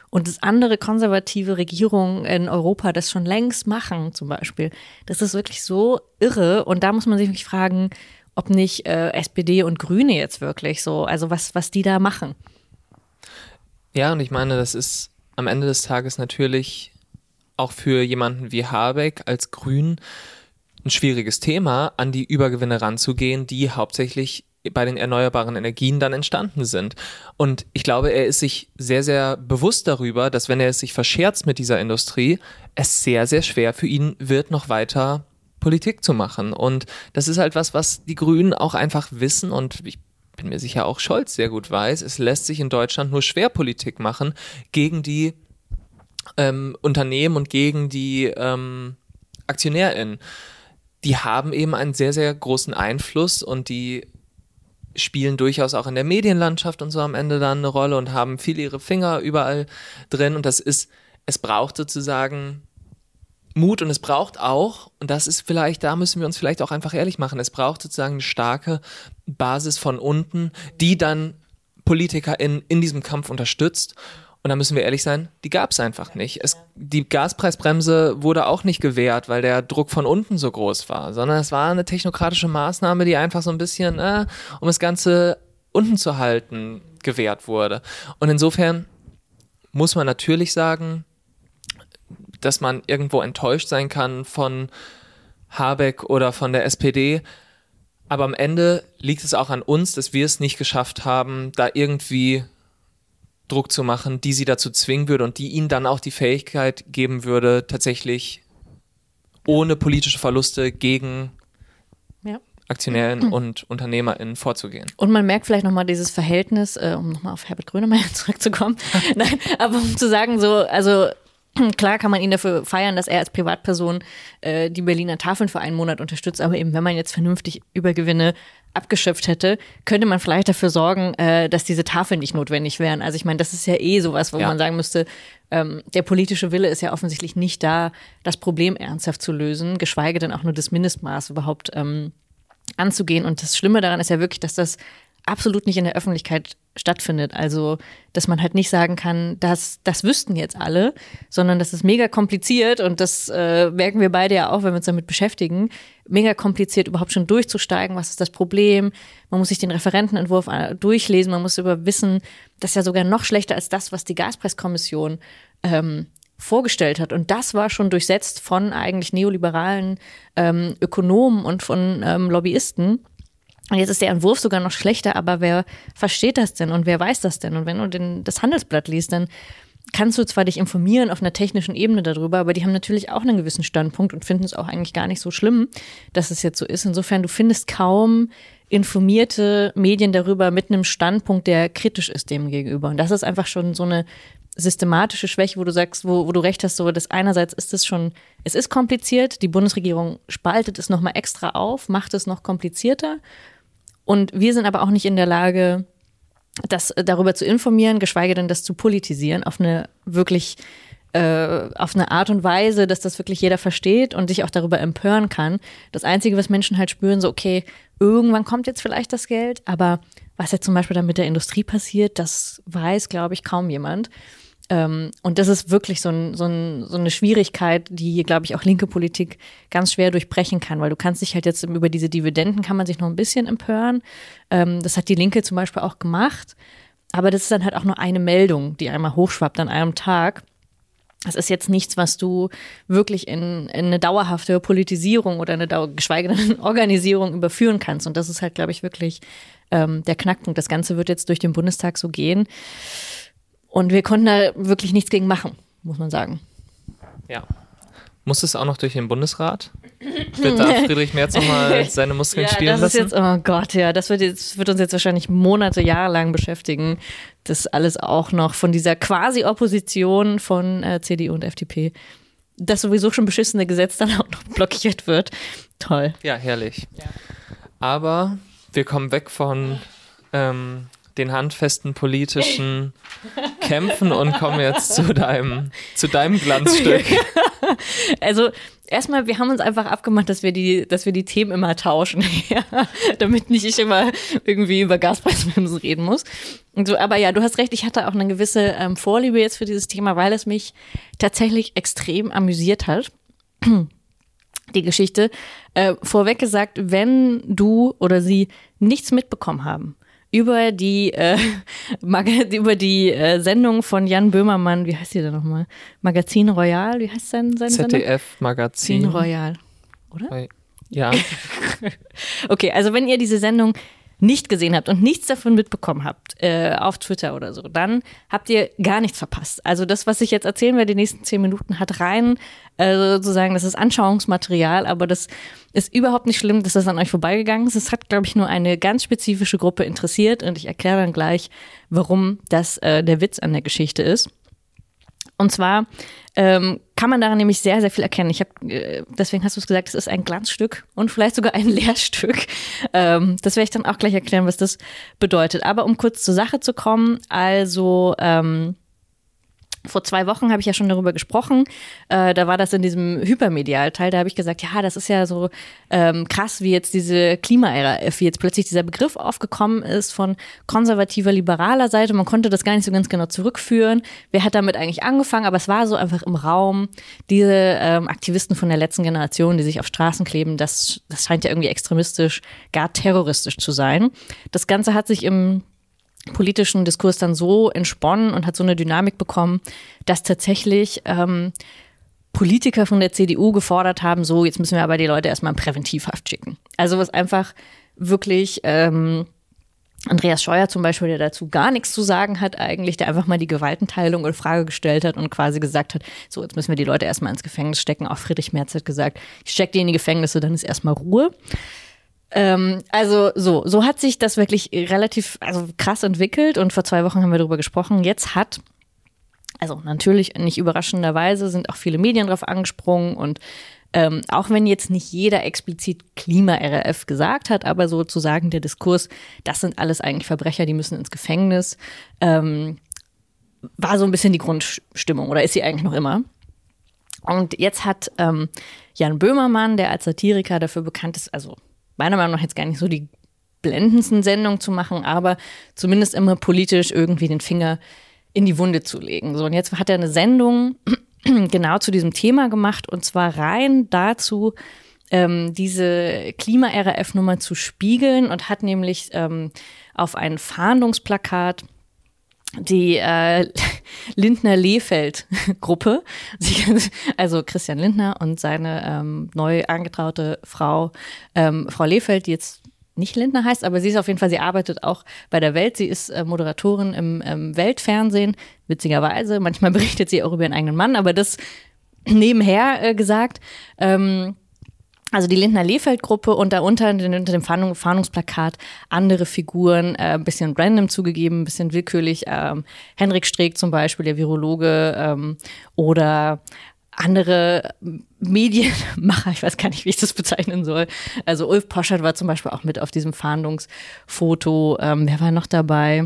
Und dass andere konservative Regierungen in Europa das schon längst machen, zum Beispiel. Das ist wirklich so irre. Und da muss man sich wirklich fragen, ob nicht äh, SPD und Grüne jetzt wirklich so, also was, was die da machen. Ja, und ich meine, das ist am Ende des Tages natürlich auch für jemanden wie Habeck als Grün ein schwieriges Thema, an die Übergewinne ranzugehen, die hauptsächlich bei den erneuerbaren Energien dann entstanden sind. Und ich glaube, er ist sich sehr, sehr bewusst darüber, dass wenn er es sich verscherzt mit dieser Industrie, es sehr, sehr schwer für ihn wird, noch weiter Politik zu machen. Und das ist halt was, was die Grünen auch einfach wissen und ich bin mir sicher auch Scholz sehr gut weiß. Es lässt sich in Deutschland nur schwer Politik machen gegen die ähm, Unternehmen und gegen die ähm, AktionärInnen die haben eben einen sehr, sehr großen Einfluss und die spielen durchaus auch in der Medienlandschaft und so am Ende dann eine Rolle und haben viele ihre Finger überall drin. Und das ist, es braucht sozusagen Mut und es braucht auch, und das ist vielleicht, da müssen wir uns vielleicht auch einfach ehrlich machen, es braucht sozusagen eine starke Basis von unten, die dann PolitikerInnen in diesem Kampf unterstützt und da müssen wir ehrlich sein, die gab es einfach nicht. Es, die Gaspreisbremse wurde auch nicht gewährt, weil der Druck von unten so groß war, sondern es war eine technokratische Maßnahme, die einfach so ein bisschen, äh, um das Ganze unten zu halten, gewährt wurde. Und insofern muss man natürlich sagen, dass man irgendwo enttäuscht sein kann von Habeck oder von der SPD. Aber am Ende liegt es auch an uns, dass wir es nicht geschafft haben, da irgendwie Druck zu machen, die sie dazu zwingen würde und die ihnen dann auch die Fähigkeit geben würde, tatsächlich ohne politische Verluste gegen ja. Aktionären mhm. und UnternehmerInnen vorzugehen. Und man merkt vielleicht nochmal dieses Verhältnis, äh, um nochmal auf Herbert Grönemeyer [LAUGHS] zurückzukommen. [LAUGHS] Nein, aber um zu sagen, so, also [CLEARS THROAT] Klar kann man ihn dafür feiern, dass er als Privatperson äh, die Berliner Tafeln für einen Monat unterstützt, aber eben, wenn man jetzt vernünftig Übergewinne abgeschöpft hätte, könnte man vielleicht dafür sorgen, äh, dass diese Tafeln nicht notwendig wären. Also ich meine, das ist ja eh sowas, wo ja. man sagen müsste, ähm, der politische Wille ist ja offensichtlich nicht da, das Problem ernsthaft zu lösen, geschweige denn auch nur das Mindestmaß überhaupt ähm, anzugehen. Und das Schlimme daran ist ja wirklich, dass das absolut nicht in der Öffentlichkeit stattfindet. Also, dass man halt nicht sagen kann, dass das wüssten jetzt alle, sondern das ist mega kompliziert und das äh, merken wir beide ja auch, wenn wir uns damit beschäftigen. Mega kompliziert, überhaupt schon durchzusteigen. Was ist das Problem? Man muss sich den Referentenentwurf äh, durchlesen. Man muss über wissen, das ist ja sogar noch schlechter als das, was die Gaspreiskommission ähm, vorgestellt hat. Und das war schon durchsetzt von eigentlich neoliberalen ähm, Ökonomen und von ähm, Lobbyisten. Und jetzt ist der Entwurf sogar noch schlechter, aber wer versteht das denn und wer weiß das denn? Und wenn du den, das Handelsblatt liest, dann kannst du zwar dich informieren auf einer technischen Ebene darüber, aber die haben natürlich auch einen gewissen Standpunkt und finden es auch eigentlich gar nicht so schlimm, dass es jetzt so ist. Insofern, du findest kaum informierte Medien darüber mit einem Standpunkt, der kritisch ist dem gegenüber. Und das ist einfach schon so eine systematische Schwäche, wo du sagst, wo, wo du recht hast, so dass einerseits ist es schon, es ist kompliziert, die Bundesregierung spaltet es nochmal extra auf, macht es noch komplizierter und wir sind aber auch nicht in der Lage, das äh, darüber zu informieren, geschweige denn das zu politisieren auf eine wirklich äh, auf eine Art und Weise, dass das wirklich jeder versteht und sich auch darüber empören kann. Das Einzige, was Menschen halt spüren, so okay, irgendwann kommt jetzt vielleicht das Geld, aber was jetzt zum Beispiel dann mit der Industrie passiert, das weiß, glaube ich, kaum jemand. Ähm, und das ist wirklich so, ein, so, ein, so eine Schwierigkeit, die, glaube ich, auch linke Politik ganz schwer durchbrechen kann, weil du kannst dich halt jetzt über diese Dividenden kann man sich noch ein bisschen empören. Ähm, das hat die Linke zum Beispiel auch gemacht. Aber das ist dann halt auch nur eine Meldung, die einmal hochschwappt an einem Tag. Das ist jetzt nichts, was du wirklich in, in eine dauerhafte Politisierung oder eine Dauer, geschweige denn [LAUGHS] Organisierung überführen kannst. Und das ist halt, glaube ich, wirklich ähm, der Knackpunkt. Das Ganze wird jetzt durch den Bundestag so gehen. Und wir konnten da wirklich nichts gegen machen, muss man sagen. Ja. Muss es auch noch durch den Bundesrat? [LAUGHS] Wird da Friedrich Merz nochmal seine Muskeln ja, spielen das lassen? Ist jetzt, oh Gott, ja, das wird, jetzt, wird uns jetzt wahrscheinlich Monate, Jahre lang beschäftigen. Das alles auch noch von dieser quasi-Opposition von äh, CDU und FDP. Das sowieso schon beschissene Gesetz dann auch noch blockiert wird. Toll. Ja, herrlich. Ja. Aber wir kommen weg von ähm, den handfesten politischen [LAUGHS] Kämpfen und kommen jetzt zu deinem, zu deinem Glanzstück. [LAUGHS] Also erstmal, wir haben uns einfach abgemacht, dass wir die, dass wir die Themen immer tauschen, [LAUGHS] ja, damit nicht ich immer irgendwie über Gaspreisbremsen reden muss. Und so, aber ja, du hast recht, ich hatte auch eine gewisse ähm, Vorliebe jetzt für dieses Thema, weil es mich tatsächlich extrem amüsiert hat. [CLEARS THROAT] Die Geschichte. Äh, vorweg gesagt, wenn du oder sie nichts mitbekommen haben über die, äh, [LAUGHS] über die äh, Sendung von Jan Böhmermann, wie heißt die denn nochmal? Magazin Royal, wie heißt sein, sein ZDF Magazin Royal, oder? Ja. [LAUGHS] okay, also wenn ihr diese Sendung nicht gesehen habt und nichts davon mitbekommen habt äh, auf Twitter oder so, dann habt ihr gar nichts verpasst. Also das, was ich jetzt erzählen werde, die nächsten zehn Minuten, hat rein äh, sozusagen, das ist Anschauungsmaterial, aber das ist überhaupt nicht schlimm, dass das an euch vorbeigegangen ist. Es hat, glaube ich, nur eine ganz spezifische Gruppe interessiert und ich erkläre dann gleich, warum das äh, der Witz an der Geschichte ist. Und zwar ähm, kann man daran nämlich sehr, sehr viel erkennen. Ich habe, äh, deswegen hast du es gesagt, es ist ein Glanzstück und vielleicht sogar ein [LAUGHS] Lehrstück. Ähm, das werde ich dann auch gleich erklären, was das bedeutet. Aber um kurz zur Sache zu kommen, also ähm, vor zwei Wochen habe ich ja schon darüber gesprochen. Äh, da war das in diesem Hypermedialteil. Da habe ich gesagt, ja, das ist ja so ähm, krass, wie jetzt diese Klimaära, wie jetzt plötzlich dieser Begriff aufgekommen ist von konservativer, liberaler Seite. Man konnte das gar nicht so ganz genau zurückführen. Wer hat damit eigentlich angefangen? Aber es war so einfach im Raum. Diese ähm, Aktivisten von der letzten Generation, die sich auf Straßen kleben, das, das scheint ja irgendwie extremistisch, gar terroristisch zu sein. Das Ganze hat sich im politischen Diskurs dann so entsponnen und hat so eine Dynamik bekommen, dass tatsächlich ähm, Politiker von der CDU gefordert haben, so jetzt müssen wir aber die Leute erstmal in Präventivhaft schicken. Also was einfach wirklich ähm, Andreas Scheuer zum Beispiel, der dazu gar nichts zu sagen hat eigentlich, der einfach mal die Gewaltenteilung in Frage gestellt hat und quasi gesagt hat, so jetzt müssen wir die Leute erstmal ins Gefängnis stecken. Auch Friedrich Merz hat gesagt, ich stecke die in die Gefängnisse, dann ist erstmal Ruhe. Ähm, also so, so hat sich das wirklich relativ, also krass entwickelt und vor zwei Wochen haben wir darüber gesprochen. Jetzt hat, also natürlich nicht überraschenderweise, sind auch viele Medien drauf angesprungen und ähm, auch wenn jetzt nicht jeder explizit Klima-RF gesagt hat, aber sozusagen der Diskurs, das sind alles eigentlich Verbrecher, die müssen ins Gefängnis, ähm, war so ein bisschen die Grundstimmung oder ist sie eigentlich noch immer. Und jetzt hat ähm, Jan Böhmermann, der als Satiriker dafür bekannt ist, also meiner Meinung nach jetzt gar nicht so die blendendsten Sendungen zu machen, aber zumindest immer politisch irgendwie den Finger in die Wunde zu legen. So, und jetzt hat er eine Sendung [CLEARS THROAT] genau zu diesem Thema gemacht und zwar rein dazu, ähm, diese Klima-RAF-Nummer zu spiegeln und hat nämlich ähm, auf ein Fahndungsplakat die äh, Lindner-Lehfeld-Gruppe, also Christian Lindner und seine ähm, neu angetraute Frau, ähm, Frau Lehfeld, die jetzt nicht Lindner heißt, aber sie ist auf jeden Fall, sie arbeitet auch bei der Welt. Sie ist äh, Moderatorin im ähm, Weltfernsehen, witzigerweise. Manchmal [LAUGHS] berichtet sie auch über ihren eigenen Mann, aber das nebenher äh, gesagt. Ähm, also die Lindner Lehfeld-Gruppe und darunter unter dem Fahndung, Fahndungsplakat andere Figuren, äh, ein bisschen random zugegeben, ein bisschen willkürlich. Ähm, Henrik Streeck zum Beispiel, der Virologe, ähm, oder andere Medienmacher, [LAUGHS] ich weiß gar nicht, wie ich das bezeichnen soll. Also Ulf Poschert war zum Beispiel auch mit auf diesem Fahndungsfoto. Ähm, wer war noch dabei?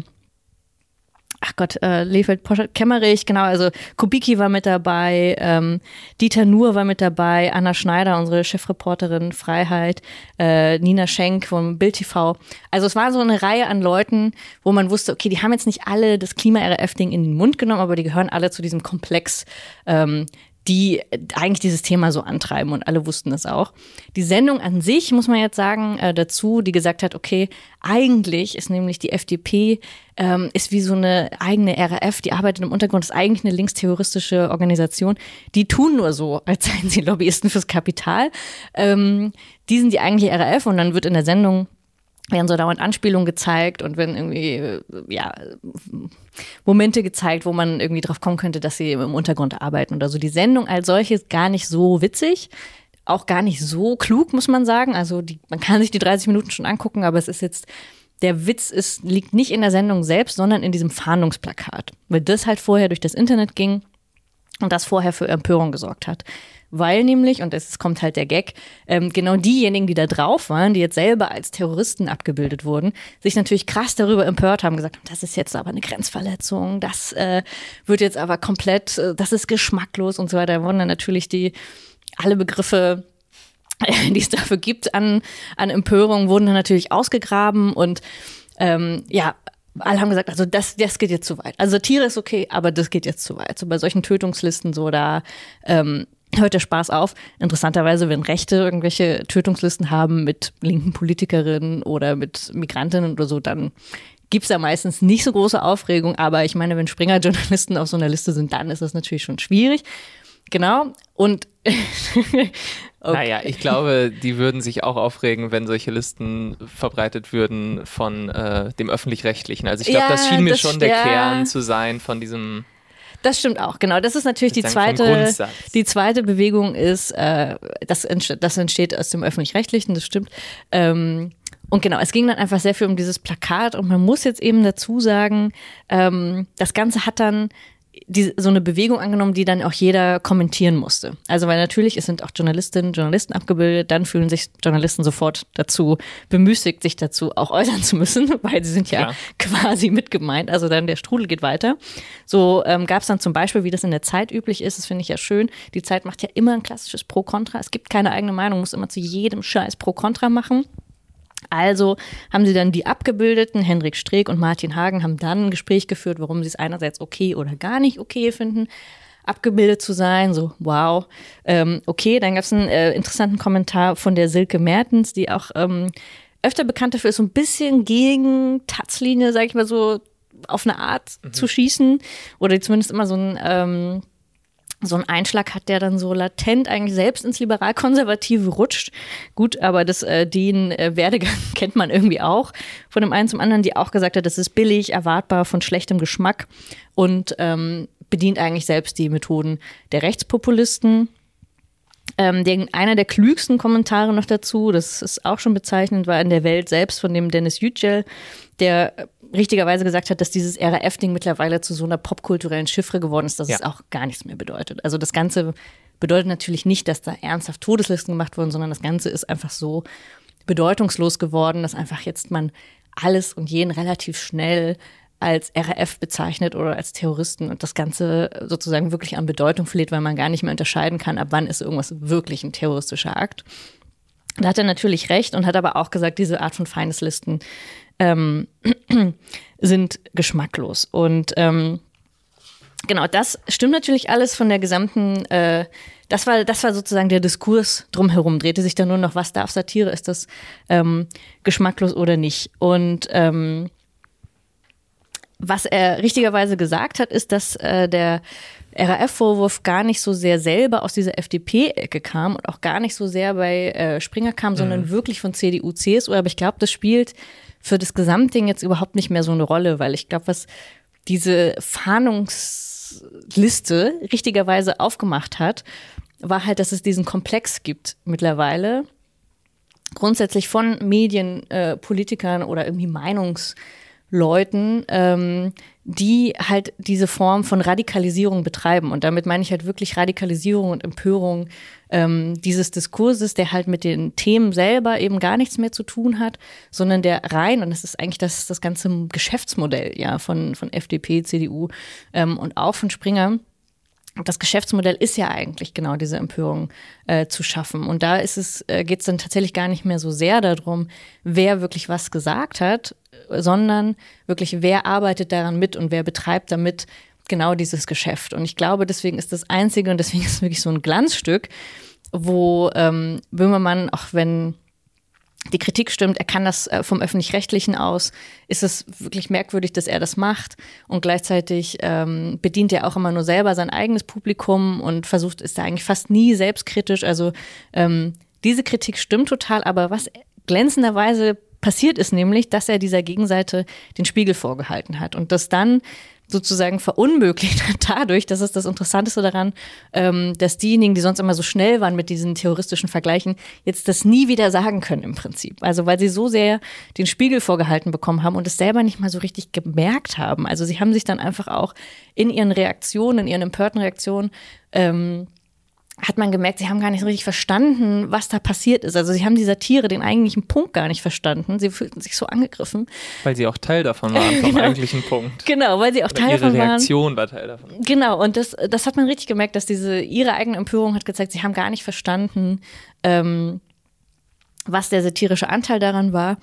Ach Gott, äh, Lefeld, Poschert, Kemmerich, genau, also Kubicki war mit dabei, ähm, Dieter Nuhr war mit dabei, Anna Schneider, unsere Chefreporterin Freiheit, äh, Nina Schenk vom Bild TV. Also es war so eine Reihe an Leuten, wo man wusste, okay, die haben jetzt nicht alle das Klima-RF-Ding in den Mund genommen, aber die gehören alle zu diesem Komplex ähm, die eigentlich dieses Thema so antreiben und alle wussten es auch. Die Sendung an sich, muss man jetzt sagen, äh, dazu, die gesagt hat, okay, eigentlich ist nämlich die FDP, ähm, ist wie so eine eigene RAF, die arbeitet im Untergrund, ist eigentlich eine linksterroristische Organisation. Die tun nur so, als seien sie Lobbyisten fürs Kapital. Ähm, die sind die eigentliche RAF und dann wird in der Sendung werden so dauernd Anspielungen gezeigt und wenn irgendwie, ja, Momente gezeigt, wo man irgendwie drauf kommen könnte, dass sie im Untergrund arbeiten oder so. Die Sendung als solches gar nicht so witzig, auch gar nicht so klug, muss man sagen. Also die, man kann sich die 30 Minuten schon angucken, aber es ist jetzt, der Witz ist, liegt nicht in der Sendung selbst, sondern in diesem Fahndungsplakat. Weil das halt vorher durch das Internet ging und das vorher für Empörung gesorgt hat weil nämlich, und es kommt halt der Gag, ähm, genau diejenigen, die da drauf waren, die jetzt selber als Terroristen abgebildet wurden, sich natürlich krass darüber empört haben, gesagt, das ist jetzt aber eine Grenzverletzung, das äh, wird jetzt aber komplett, äh, das ist geschmacklos und so weiter. Da wurden dann natürlich die alle Begriffe die es dafür gibt an, an Empörung, wurden dann natürlich ausgegraben und ähm, ja, alle haben gesagt, also das, das geht jetzt zu weit. Also Tiere ist okay, aber das geht jetzt zu weit. So bei solchen Tötungslisten so, da ähm, hört der Spaß auf. Interessanterweise, wenn Rechte irgendwelche Tötungslisten haben mit linken Politikerinnen oder mit Migrantinnen oder so, dann gibt's da meistens nicht so große Aufregung. Aber ich meine, wenn Springer-Journalisten auf so einer Liste sind, dann ist das natürlich schon schwierig. Genau. Und [LAUGHS] okay. Naja, ich glaube, die würden sich auch aufregen, wenn solche Listen verbreitet würden von äh, dem öffentlich-rechtlichen. Also ich glaube, ja, das schien mir das schon der ja. Kern zu sein von diesem das stimmt auch, genau. Das ist natürlich die zweite, die zweite Bewegung ist, äh, das, entsteht, das entsteht aus dem Öffentlich-Rechtlichen, das stimmt. Ähm, und genau, es ging dann einfach sehr viel um dieses Plakat und man muss jetzt eben dazu sagen, ähm, das Ganze hat dann die, so eine Bewegung angenommen, die dann auch jeder kommentieren musste. Also weil natürlich, es sind auch Journalistinnen, Journalisten abgebildet, dann fühlen sich Journalisten sofort dazu bemüßigt, sich dazu auch äußern zu müssen, [LAUGHS] weil sie sind ja, ja. quasi mitgemeint. Also dann der Strudel geht weiter. So ähm, gab es dann zum Beispiel, wie das in der Zeit üblich ist, das finde ich ja schön, die Zeit macht ja immer ein klassisches Pro-Kontra. Es gibt keine eigene Meinung, muss immer zu jedem Scheiß Pro-Kontra machen. Also haben sie dann die Abgebildeten, Henrik Streeck und Martin Hagen, haben dann ein Gespräch geführt, warum sie es einerseits okay oder gar nicht okay finden, abgebildet zu sein. So, wow. Ähm, okay, dann gab es einen äh, interessanten Kommentar von der Silke Mertens, die auch ähm, öfter bekannt dafür ist, so ein bisschen gegen Tatzlinie, sag ich mal so, auf eine Art mhm. zu schießen. Oder zumindest immer so ein ähm, so ein Einschlag hat, der dann so latent eigentlich selbst ins liberal-konservative rutscht. Gut, aber das, äh, den äh, Werdegang [LAUGHS] kennt man irgendwie auch von dem einen zum anderen, die auch gesagt hat, das ist billig, erwartbar, von schlechtem Geschmack und ähm, bedient eigentlich selbst die Methoden der Rechtspopulisten. Ähm, der, einer der klügsten Kommentare noch dazu, das ist auch schon bezeichnend, war in der Welt selbst von dem Dennis Yücel, der richtigerweise gesagt hat, dass dieses RAF-Ding mittlerweile zu so einer popkulturellen Chiffre geworden ist, dass ja. es auch gar nichts mehr bedeutet. Also das Ganze bedeutet natürlich nicht, dass da ernsthaft Todeslisten gemacht wurden, sondern das Ganze ist einfach so bedeutungslos geworden, dass einfach jetzt man alles und jeden relativ schnell als RAF bezeichnet oder als Terroristen und das Ganze sozusagen wirklich an Bedeutung verliert, weil man gar nicht mehr unterscheiden kann, ab wann ist irgendwas wirklich ein terroristischer Akt. Da hat er natürlich recht und hat aber auch gesagt, diese Art von Feindeslisten ähm, [CLEARS THROAT] sind geschmacklos. Und ähm, genau, das stimmt natürlich alles von der gesamten, äh, das war, das war sozusagen der Diskurs drumherum, drehte sich dann nur noch, was darf Satire, ist das ähm, geschmacklos oder nicht. Und ähm, was er richtigerweise gesagt hat, ist, dass äh, der RAF-Vorwurf gar nicht so sehr selber aus dieser FDP-Ecke kam und auch gar nicht so sehr bei äh, Springer kam, mhm. sondern wirklich von CDU, CSU. Aber ich glaube, das spielt für das Gesamtding jetzt überhaupt nicht mehr so eine Rolle, weil ich glaube, was diese Fahndungsliste richtigerweise aufgemacht hat, war halt, dass es diesen Komplex gibt mittlerweile. Grundsätzlich von Medien, äh, Politikern oder irgendwie Meinungs- Leuten, ähm, die halt diese Form von Radikalisierung betreiben. Und damit meine ich halt wirklich Radikalisierung und Empörung ähm, dieses Diskurses, der halt mit den Themen selber eben gar nichts mehr zu tun hat, sondern der rein, und das ist eigentlich das, das ganze Geschäftsmodell ja von, von FDP, CDU ähm, und auch von Springer, das Geschäftsmodell ist ja eigentlich genau diese Empörung äh, zu schaffen. Und da ist es, äh, geht es dann tatsächlich gar nicht mehr so sehr darum, wer wirklich was gesagt hat, sondern wirklich, wer arbeitet daran mit und wer betreibt damit genau dieses Geschäft. Und ich glaube, deswegen ist das Einzige und deswegen [LAUGHS] ist es wirklich so ein Glanzstück, wo ähm, Böhmermann, auch wenn die Kritik stimmt, er kann das äh, vom öffentlich-rechtlichen aus, ist es wirklich merkwürdig, dass er das macht und gleichzeitig ähm, bedient er auch immer nur selber sein eigenes Publikum und versucht, ist da eigentlich fast nie selbstkritisch. Also ähm, diese Kritik stimmt total, aber was glänzenderweise passiert ist nämlich, dass er dieser Gegenseite den Spiegel vorgehalten hat und das dann sozusagen verunmöglicht hat [LAUGHS] dadurch, das ist das Interessanteste daran, ähm, dass diejenigen, die sonst immer so schnell waren mit diesen terroristischen Vergleichen, jetzt das nie wieder sagen können im Prinzip. Also weil sie so sehr den Spiegel vorgehalten bekommen haben und es selber nicht mal so richtig gemerkt haben. Also sie haben sich dann einfach auch in ihren Reaktionen, in ihren empörten Reaktionen ähm, hat man gemerkt, sie haben gar nicht so richtig verstanden, was da passiert ist. Also sie haben die Satire, den eigentlichen Punkt gar nicht verstanden. Sie fühlten sich so angegriffen. Weil sie auch Teil davon waren, [LAUGHS] vom genau. eigentlichen Punkt. Genau, weil sie auch Oder Teil davon waren. Ihre Reaktion war Teil davon. Genau, und das, das hat man richtig gemerkt, dass diese, ihre eigene Empörung hat gezeigt, sie haben gar nicht verstanden, ähm, was der satirische Anteil daran war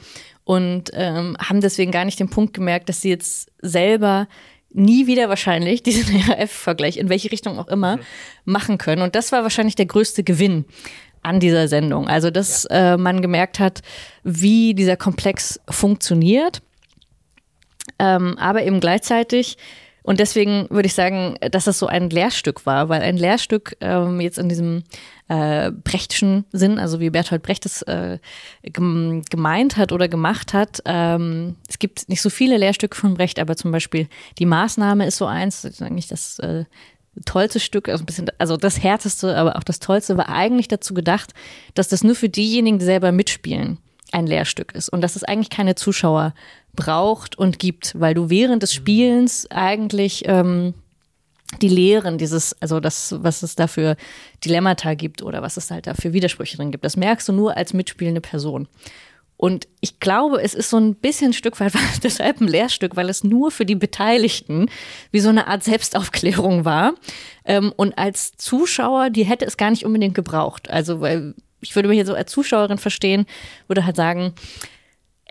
und ähm, haben deswegen gar nicht den Punkt gemerkt, dass sie jetzt selber nie wieder wahrscheinlich diesen [LAUGHS] RAF-Vergleich, in welche Richtung auch immer, mhm. machen können. Und das war wahrscheinlich der größte Gewinn an dieser Sendung. Also, dass ja. äh, man gemerkt hat, wie dieser Komplex funktioniert, ähm, aber eben gleichzeitig und deswegen würde ich sagen, dass das so ein Lehrstück war, weil ein Lehrstück ähm, jetzt in diesem äh, Brechtschen Sinn, also wie Bertolt Brecht es äh, gemeint hat oder gemacht hat. Ähm, es gibt nicht so viele Lehrstücke von Brecht, aber zum Beispiel die Maßnahme ist so eins, eigentlich das äh, tollste Stück, also ein bisschen, also das härteste, aber auch das tollste, war eigentlich dazu gedacht, dass das nur für diejenigen, die selber mitspielen, ein Lehrstück ist und dass es eigentlich keine Zuschauer braucht und gibt, weil du während des Spielens eigentlich ähm, die Lehren, dieses, also das, was es da für Dilemmata gibt oder was es halt da für Widersprüche drin gibt, das merkst du nur als mitspielende Person. Und ich glaube, es ist so ein bisschen ein Stück weit [LAUGHS] deshalb ein Lehrstück, weil es nur für die Beteiligten wie so eine Art Selbstaufklärung war. Ähm, und als Zuschauer, die hätte es gar nicht unbedingt gebraucht. Also, weil ich würde mich jetzt so als Zuschauerin verstehen, würde halt sagen,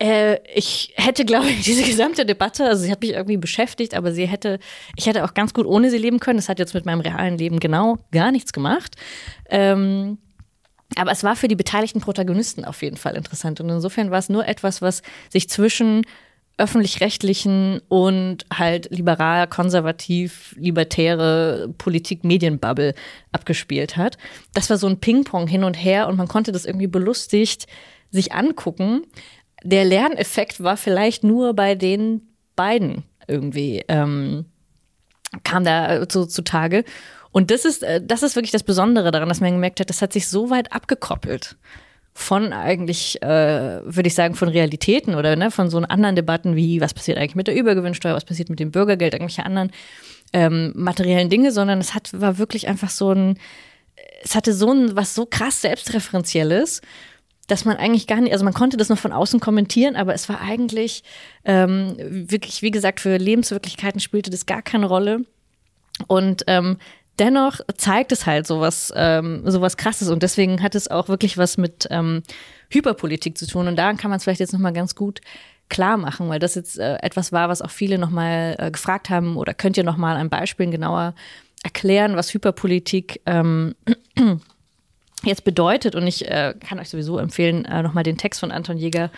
äh, ich hätte, glaube ich, [LAUGHS] diese gesamte Debatte, also sie hat mich irgendwie beschäftigt, aber sie hätte, ich hätte auch ganz gut ohne sie leben können. Das hat jetzt mit meinem realen Leben genau gar nichts gemacht. Ähm, aber es war für die beteiligten Protagonisten auf jeden Fall interessant. Und insofern war es nur etwas, was sich zwischen öffentlich-rechtlichen und halt liberal, konservativ, libertäre Politik-Medienbubble abgespielt hat. Das war so ein Ping-Pong hin und her und man konnte das irgendwie belustigt sich angucken der Lerneffekt war vielleicht nur bei den beiden irgendwie ähm, kam da zu, zutage. Und das ist, äh, das ist wirklich das Besondere daran, dass man gemerkt hat, das hat sich so weit abgekoppelt von eigentlich, äh, würde ich sagen, von Realitäten oder ne, von so anderen Debatten wie, was passiert eigentlich mit der Übergewinnsteuer, was passiert mit dem Bürgergeld, irgendwelche anderen ähm, materiellen Dinge, sondern es hat, war wirklich einfach so ein, es hatte so ein, was so krass selbstreferenzielles, dass man eigentlich gar nicht, also man konnte das nur von außen kommentieren, aber es war eigentlich ähm, wirklich, wie gesagt, für Lebenswirklichkeiten spielte das gar keine Rolle. Und ähm, dennoch zeigt es halt sowas, ähm, sowas krasses und deswegen hat es auch wirklich was mit ähm, Hyperpolitik zu tun. Und daran kann man es vielleicht jetzt nochmal ganz gut klar machen, weil das jetzt äh, etwas war, was auch viele nochmal äh, gefragt haben oder könnt ihr nochmal an Beispielen genauer erklären, was Hyperpolitik ähm, [CLEARS THROAT] jetzt bedeutet. Und ich äh, kann euch sowieso empfehlen, äh, nochmal den Text von Anton Jäger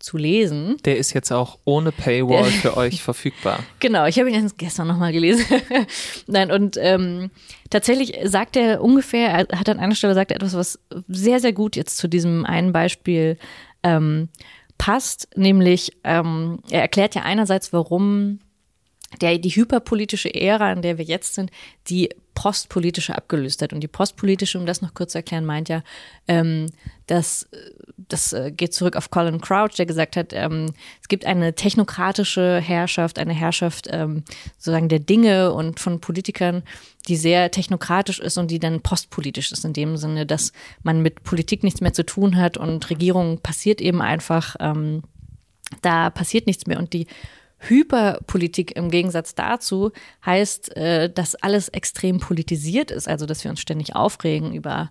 zu lesen. Der ist jetzt auch ohne Paywall für euch verfügbar. [LAUGHS] Genau, ich habe ihn gestern nochmal gelesen. [LAUGHS] Nein, und ähm, tatsächlich sagt er ungefähr, er hat an einer Stelle sagt er etwas, was sehr, sehr gut jetzt zu diesem einen Beispiel ähm, passt, nämlich ähm, er erklärt ja einerseits, warum der die hyperpolitische Ära, in der wir jetzt sind, die postpolitische abgelöst hat. Und die postpolitische, um das noch kurz zu erklären, meint ja, ähm, dass das äh, geht zurück auf Colin Crouch, der gesagt hat, ähm, es gibt eine technokratische Herrschaft, eine Herrschaft ähm, sozusagen der Dinge und von Politikern, die sehr technokratisch ist und die dann postpolitisch ist, in dem Sinne, dass man mit Politik nichts mehr zu tun hat und Regierung passiert eben einfach, ähm, da passiert nichts mehr. Und die Hyperpolitik im Gegensatz dazu heißt, äh, dass alles extrem politisiert ist, also dass wir uns ständig aufregen über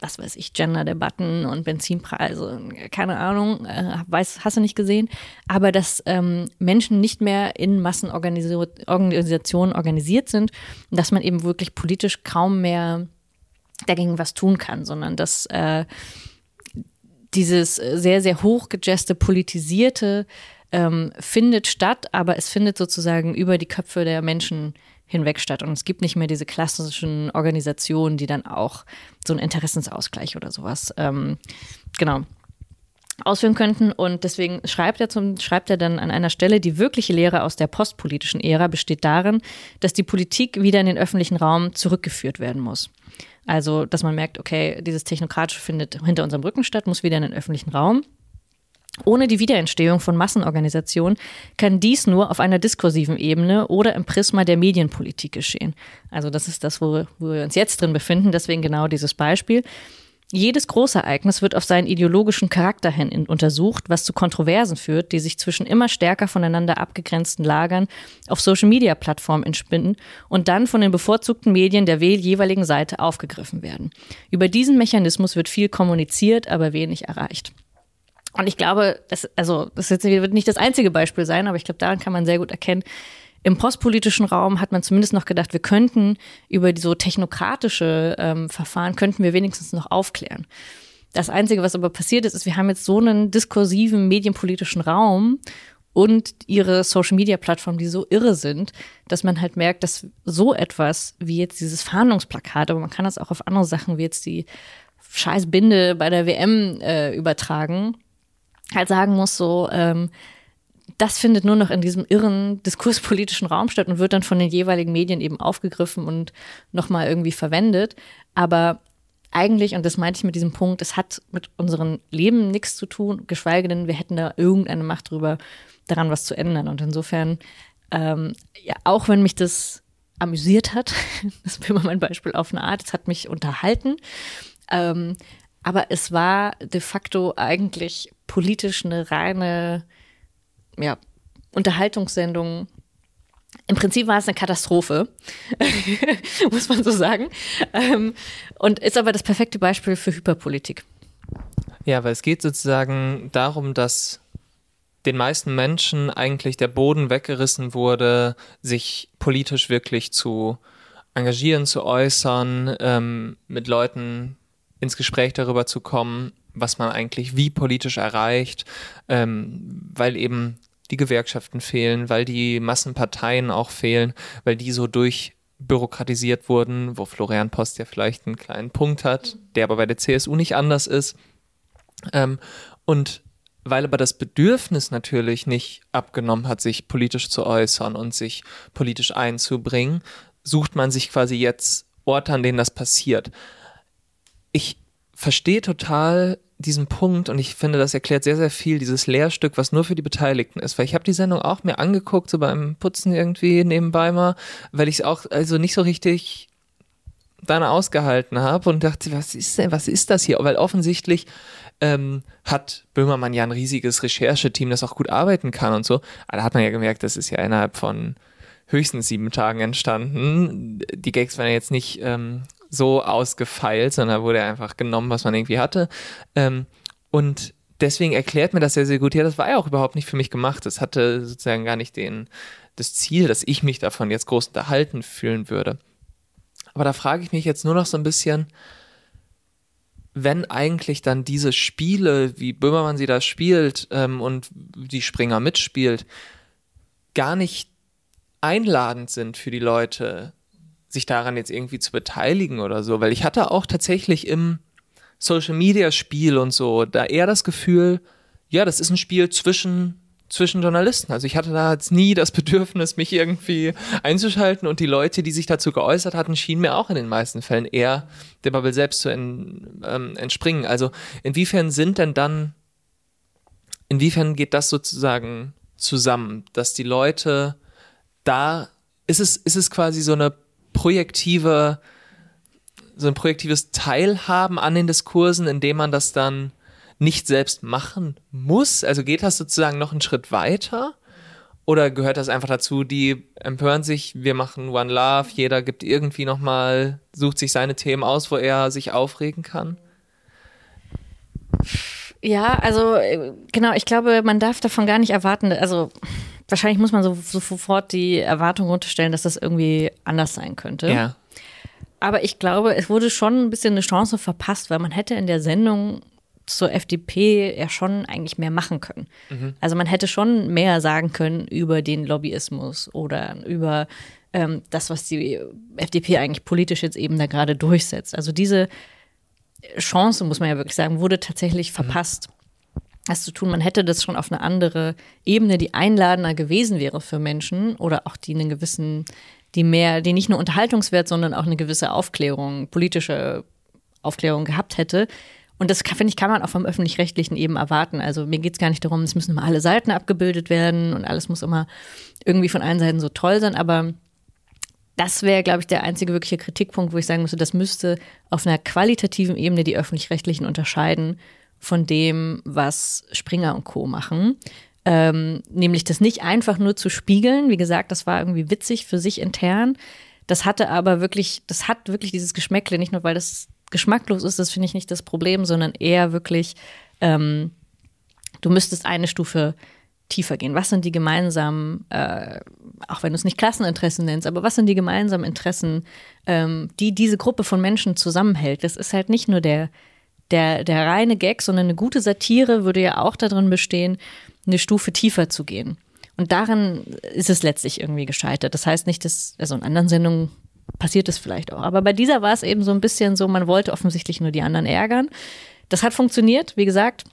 was weiß ich, Gender-Debatten und Benzinpreise, keine Ahnung, äh, weiß, hast du nicht gesehen, aber dass ähm, Menschen nicht mehr in Massenorganisationen organisiert sind und dass man eben wirklich politisch kaum mehr dagegen was tun kann, sondern dass äh, dieses sehr, sehr hochgejeste, politisierte ähm, findet statt, aber es findet sozusagen über die Köpfe der Menschen hinweg statt. Und es gibt nicht mehr diese klassischen Organisationen, die dann auch so einen Interessensausgleich oder sowas, ähm, genau, ausführen könnten. Und deswegen schreibt er, zum, schreibt er dann an einer Stelle, die wirkliche Lehre aus der postpolitischen Ära besteht darin, dass die Politik wieder in den öffentlichen Raum zurückgeführt werden muss. Also, dass man merkt, okay, dieses Technokratische findet hinter unserem Rücken statt, muss wieder in den öffentlichen Raum. Ohne die Wiederentstehung von Massenorganisationen kann dies nur auf einer diskursiven Ebene oder im Prisma der Medienpolitik geschehen. Also das ist das, wo, wo wir uns jetzt drin befinden, deswegen genau dieses Beispiel. Jedes Großereignis wird auf seinen ideologischen Charakter hin untersucht, was zu Kontroversen führt, die sich zwischen immer stärker voneinander abgegrenzten Lagern auf Social-Media-Plattformen entspinnen und dann von den bevorzugten Medien der jeweiligen Seite aufgegriffen werden. Über diesen Mechanismus wird viel kommuniziert, aber wenig erreicht. Und ich glaube, das, also, das wird nicht das einzige Beispiel sein, aber ich glaube, daran kann man sehr gut erkennen, im postpolitischen Raum hat man zumindest noch gedacht, wir könnten über die so technokratische ähm, Verfahren, könnten wir wenigstens noch aufklären. Das Einzige, was aber passiert ist, ist, wir haben jetzt so einen diskursiven medienpolitischen Raum und ihre Social-Media-Plattformen, die so irre sind, dass man halt merkt, dass so etwas wie jetzt dieses Fahndungsplakat, aber man kann das auch auf andere Sachen wie jetzt die Scheißbinde bei der WM äh, übertragen, halt sagen muss, so, ähm, das findet nur noch in diesem irren diskurspolitischen Raum statt und wird dann von den jeweiligen Medien eben aufgegriffen und nochmal irgendwie verwendet. Aber eigentlich, und das meinte ich mit diesem Punkt, es hat mit unserem Leben nichts zu tun, geschweige denn, wir hätten da irgendeine Macht drüber, daran was zu ändern. Und insofern, ähm, ja, auch wenn mich das amüsiert hat, [LAUGHS] das ist immer mein Beispiel auf eine Art, es hat mich unterhalten, ähm, aber es war de facto eigentlich politisch eine reine ja, Unterhaltungssendung. Im Prinzip war es eine Katastrophe, [LAUGHS] muss man so sagen. Ähm, und ist aber das perfekte Beispiel für Hyperpolitik. Ja, weil es geht sozusagen darum, dass den meisten Menschen eigentlich der Boden weggerissen wurde, sich politisch wirklich zu engagieren, zu äußern, ähm, mit Leuten ins Gespräch darüber zu kommen, was man eigentlich wie politisch erreicht, ähm, weil eben die Gewerkschaften fehlen, weil die Massenparteien auch fehlen, weil die so durchbürokratisiert wurden, wo Florian Post ja vielleicht einen kleinen Punkt hat, der aber bei der CSU nicht anders ist. Ähm, und weil aber das Bedürfnis natürlich nicht abgenommen hat, sich politisch zu äußern und sich politisch einzubringen, sucht man sich quasi jetzt Orte, an denen das passiert. Ich verstehe total diesen Punkt und ich finde, das erklärt sehr, sehr viel, dieses Lehrstück, was nur für die Beteiligten ist. Weil ich habe die Sendung auch mir angeguckt, so beim Putzen irgendwie nebenbei mal, weil ich es auch also nicht so richtig dann ausgehalten habe und dachte, was ist denn, was ist das hier? Weil offensichtlich ähm, hat Böhmermann ja ein riesiges Rechercheteam, das auch gut arbeiten kann und so. Aber da hat man ja gemerkt, das ist ja innerhalb von höchstens sieben Tagen entstanden. Die Gags waren ja jetzt nicht ähm, so ausgefeilt, sondern wurde einfach genommen, was man irgendwie hatte. Ähm, und deswegen erklärt mir das sehr, sehr gut. Ja, das war ja auch überhaupt nicht für mich gemacht. Das hatte sozusagen gar nicht den, das Ziel, dass ich mich davon jetzt groß unterhalten fühlen würde. Aber da frage ich mich jetzt nur noch so ein bisschen, wenn eigentlich dann diese Spiele, wie Böhmermann sie da spielt ähm, und die Springer mitspielt, gar nicht einladend sind für die Leute, sich daran jetzt irgendwie zu beteiligen oder so, weil ich hatte auch tatsächlich im Social Media Spiel und so da eher das Gefühl, ja, das ist ein Spiel zwischen zwischen Journalisten. Also ich hatte da jetzt nie das [LAUGHS] Bedürfnis, mich irgendwie einzuschalten und die Leute, die sich dazu geäußert hatten, schienen mir auch in den meisten Fällen eher der Bubble selbst zu en, ähm, entspringen. Also inwiefern sind denn dann, inwiefern geht das sozusagen zusammen, dass die Leute da, ist es, ist es quasi so eine projektive, so ein projektives Teilhaben an den Diskursen, indem man das dann nicht selbst machen muss? Also geht das sozusagen noch einen Schritt weiter? Oder gehört das einfach dazu, die empören sich, wir machen One Love, jeder gibt irgendwie nochmal, sucht sich seine Themen aus, wo er sich aufregen kann? Ja, also äh, genau, ich glaube, man darf davon gar nicht erwarten, also wahrscheinlich muss man so, so sofort die Erwartung runterstellen, dass das irgendwie anders sein könnte. Ja. Aber ich glaube, es wurde schon ein bisschen eine Chance verpasst, weil man hätte in der Sendung zur FDP ja schon eigentlich mehr machen können. Mhm. Also man hätte schon mehr sagen können über den Lobbyismus oder über ähm, das, was die FDP eigentlich politisch jetzt eben da gerade durchsetzt. Also diese Chance, muss man ja wirklich sagen, wurde tatsächlich mhm. verpasst. Mhm das zu tun. Man hätte das schon auf eine andere Ebene, die einladender gewesen wäre für Menschen oder auch die einen gewissen, die mehr, die nicht nur Unterhaltungswert, sondern auch eine gewisse Aufklärung, politische Aufklärung gehabt hätte. Und das finde ich, kann man auch vom öffentlich-rechtlichen eben erwarten. Also mir geht es gar nicht darum, es müssen immer alle Seiten abgebildet werden und alles muss immer irgendwie von allen Seiten so toll sein, aber das wäre, glaube ich, der einzige wirkliche Kritikpunkt, wo ich sagen müsste, das müsste auf einer qualitativen Ebene die öffentlich-rechtlichen unterscheiden von dem, was Springer und Co. machen. Ähm, nämlich das nicht einfach nur zu spiegeln. Wie gesagt, das war irgendwie witzig für sich intern. Das hatte aber wirklich, das hat wirklich dieses Geschmäckle, nicht nur weil das geschmacklos ist, das finde ich nicht das Problem, sondern eher wirklich, ähm, du müsstest eine Stufe tiefer gehen. Was sind die gemeinsamen, äh, auch wenn du es nicht Klasseninteressen nennst, aber was sind die gemeinsamen Interessen, ähm, die diese Gruppe von Menschen zusammenhält? Das ist halt nicht nur der, der, der reine Gag, sondern eine gute Satire würde ja auch darin bestehen, eine Stufe tiefer zu gehen. Und daran ist es letztlich irgendwie gescheitert. Das heißt nicht, dass, also in anderen Sendungen passiert es vielleicht auch. Aber bei dieser war es eben so ein bisschen so, man wollte offensichtlich nur die anderen ärgern. Das hat funktioniert, wie gesagt.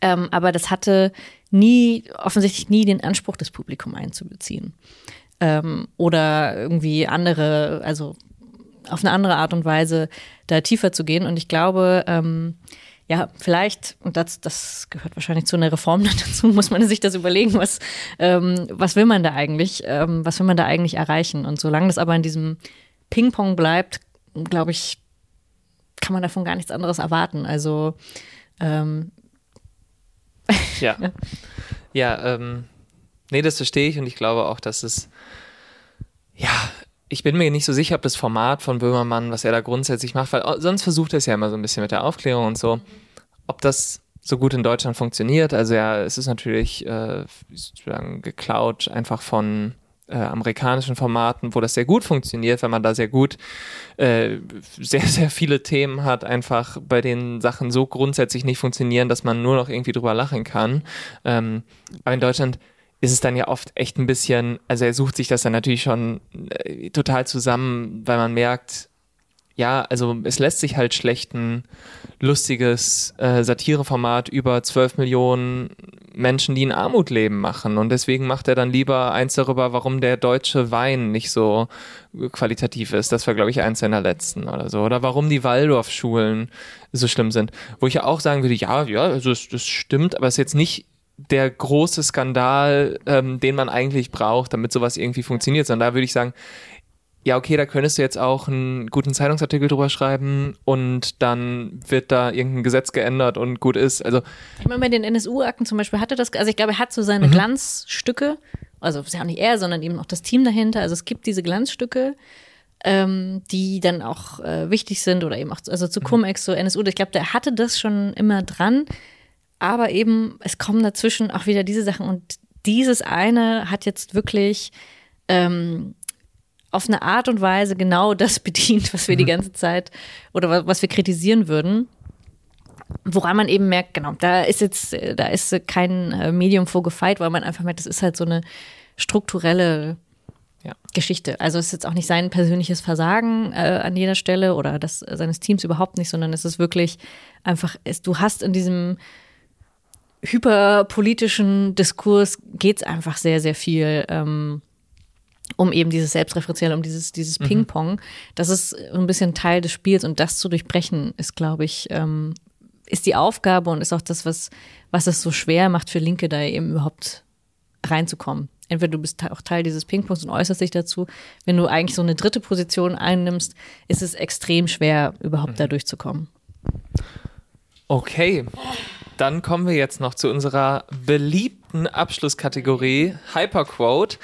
Ähm, aber das hatte nie, offensichtlich nie den Anspruch, das Publikum einzubeziehen. Ähm, oder irgendwie andere, also auf eine andere Art und Weise da tiefer zu gehen. Und ich glaube, ähm, ja, vielleicht, und das, das gehört wahrscheinlich zu einer Reform [LAUGHS] dazu, muss man sich das überlegen, was, ähm, was will man da eigentlich, ähm, was will man da eigentlich erreichen? Und solange das aber in diesem Ping-Pong bleibt, glaube ich, kann man davon gar nichts anderes erwarten. Also ähm, [LAUGHS] ja. Ja, ähm, nee, das verstehe ich und ich glaube auch, dass es ja, ich bin mir nicht so sicher, ob das Format von Böhmermann, was er da grundsätzlich macht, weil sonst versucht er es ja immer so ein bisschen mit der Aufklärung und so, ob das so gut in Deutschland funktioniert. Also ja, es ist natürlich äh, geklaut einfach von äh, amerikanischen Formaten, wo das sehr gut funktioniert, weil man da sehr gut äh, sehr, sehr viele Themen hat, einfach bei denen Sachen so grundsätzlich nicht funktionieren, dass man nur noch irgendwie drüber lachen kann. Ähm, aber in Deutschland ist es dann ja oft echt ein bisschen, also er sucht sich das dann natürlich schon äh, total zusammen, weil man merkt, ja, also es lässt sich halt schlecht ein lustiges äh, Satireformat über 12 Millionen Menschen, die in Armut leben, machen. Und deswegen macht er dann lieber eins darüber, warum der deutsche Wein nicht so qualitativ ist. Das war, glaube ich, eins seiner letzten oder so. Oder warum die Waldorfschulen so schlimm sind. Wo ich ja auch sagen würde, ja, ja, also das, das stimmt, aber es ist jetzt nicht der große Skandal, ähm, den man eigentlich braucht, damit sowas irgendwie funktioniert, sondern da würde ich sagen, ja, okay, da könntest du jetzt auch einen guten Zeitungsartikel drüber schreiben und dann wird da irgendein Gesetz geändert und gut ist. Also ich meine, bei den NSU-Akten zum Beispiel hatte das, also ich glaube, er hat so seine mhm. Glanzstücke, also ist ja auch nicht er, sondern eben auch das Team dahinter. Also es gibt diese Glanzstücke, ähm, die dann auch äh, wichtig sind oder eben auch also zu mhm. Cum-Ex, zu NSU. Ich glaube, der hatte das schon immer dran, aber eben es kommen dazwischen auch wieder diese Sachen und dieses eine hat jetzt wirklich ähm, auf eine Art und Weise genau das [LAUGHS] bedient, was wir mhm. die ganze Zeit oder was wir kritisieren würden. Woran man eben merkt, genau, da ist jetzt, da ist kein äh, Medium vorgefeit, weil man einfach merkt, das ist halt so eine strukturelle ja. Geschichte. Also es ist jetzt auch nicht sein persönliches Versagen äh, an jeder Stelle oder das seines Teams überhaupt nicht, sondern es ist wirklich einfach, es, du hast in diesem hyperpolitischen Diskurs geht es einfach sehr, sehr viel ähm, um eben dieses Selbstreferenzielle, um dieses, dieses mhm. Ping-Pong. Das ist ein bisschen Teil des Spiels und das zu durchbrechen ist, glaube ich, ähm, ist die Aufgabe und ist auch das, was, was es so schwer macht für Linke, da eben überhaupt reinzukommen. Entweder du bist auch Teil dieses Ping-Pongs und äußerst dich dazu. Wenn du eigentlich so eine dritte Position einnimmst, ist es extrem schwer, überhaupt mhm. da durchzukommen. Okay, dann kommen wir jetzt noch zu unserer beliebten Abschlusskategorie Hyperquote.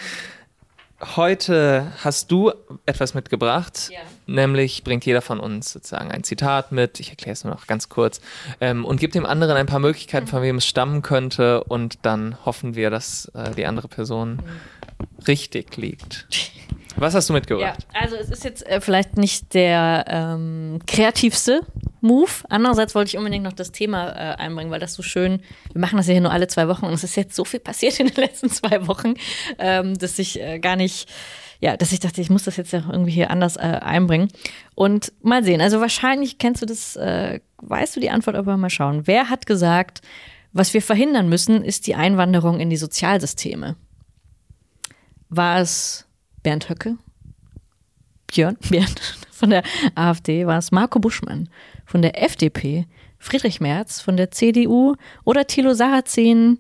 Heute hast du etwas mitgebracht, ja. nämlich bringt jeder von uns sozusagen ein Zitat mit. Ich erkläre es nur noch ganz kurz ähm, und gibt dem anderen ein paar Möglichkeiten, von wem es stammen könnte und dann hoffen wir, dass äh, die andere Person mhm. richtig liegt. [LAUGHS] Was hast du mitgebracht? Ja, also es ist jetzt äh, vielleicht nicht der ähm, kreativste Move. Andererseits wollte ich unbedingt noch das Thema äh, einbringen, weil das so schön, wir machen das ja hier nur alle zwei Wochen und es ist jetzt so viel passiert in den letzten zwei Wochen, ähm, dass ich äh, gar nicht, ja, dass ich dachte, ich muss das jetzt ja irgendwie hier anders äh, einbringen. Und mal sehen, also wahrscheinlich kennst du das, äh, weißt du die Antwort, aber mal schauen. Wer hat gesagt, was wir verhindern müssen, ist die Einwanderung in die Sozialsysteme? War es Bernd Höcke? Björn, [LAUGHS] Björn von der AfD? War es Marco Buschmann? von der FDP, Friedrich Merz von der CDU oder Thilo Sarrazin,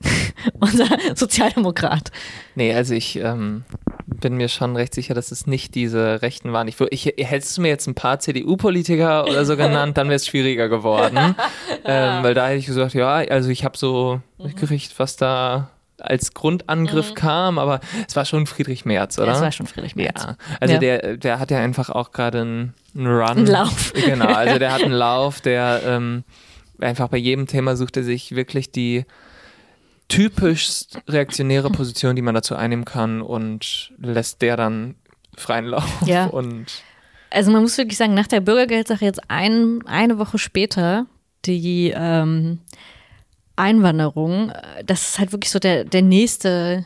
[LAUGHS] unser Sozialdemokrat? Nee, also ich ähm, bin mir schon recht sicher, dass es nicht diese Rechten waren. Ich, ich hättest du mir jetzt ein paar CDU-Politiker oder so genannt, dann wäre es schwieriger geworden. [LAUGHS] ähm, weil da hätte ich gesagt, ja, also ich habe so mhm. mitgekriegt, was da als Grundangriff mhm. kam, aber es war schon Friedrich Merz, oder? Ja, es war schon Friedrich Merz. Ja, also ja. Der, der hat ja einfach auch gerade einen, einen Run. Ein Lauf. [LAUGHS] Genau, also der hat einen [LAUGHS] Lauf, der ähm, einfach bei jedem Thema sucht er sich wirklich die typisch reaktionäre [CLEARS THROAT] Position, die man dazu einnehmen kann und lässt der dann freien Lauf. Ja. Und also man muss wirklich sagen, nach der Bürgergeldsache jetzt ein, eine Woche später, die ähm, Einwanderung, äh, das ist halt wirklich so der, der nächste,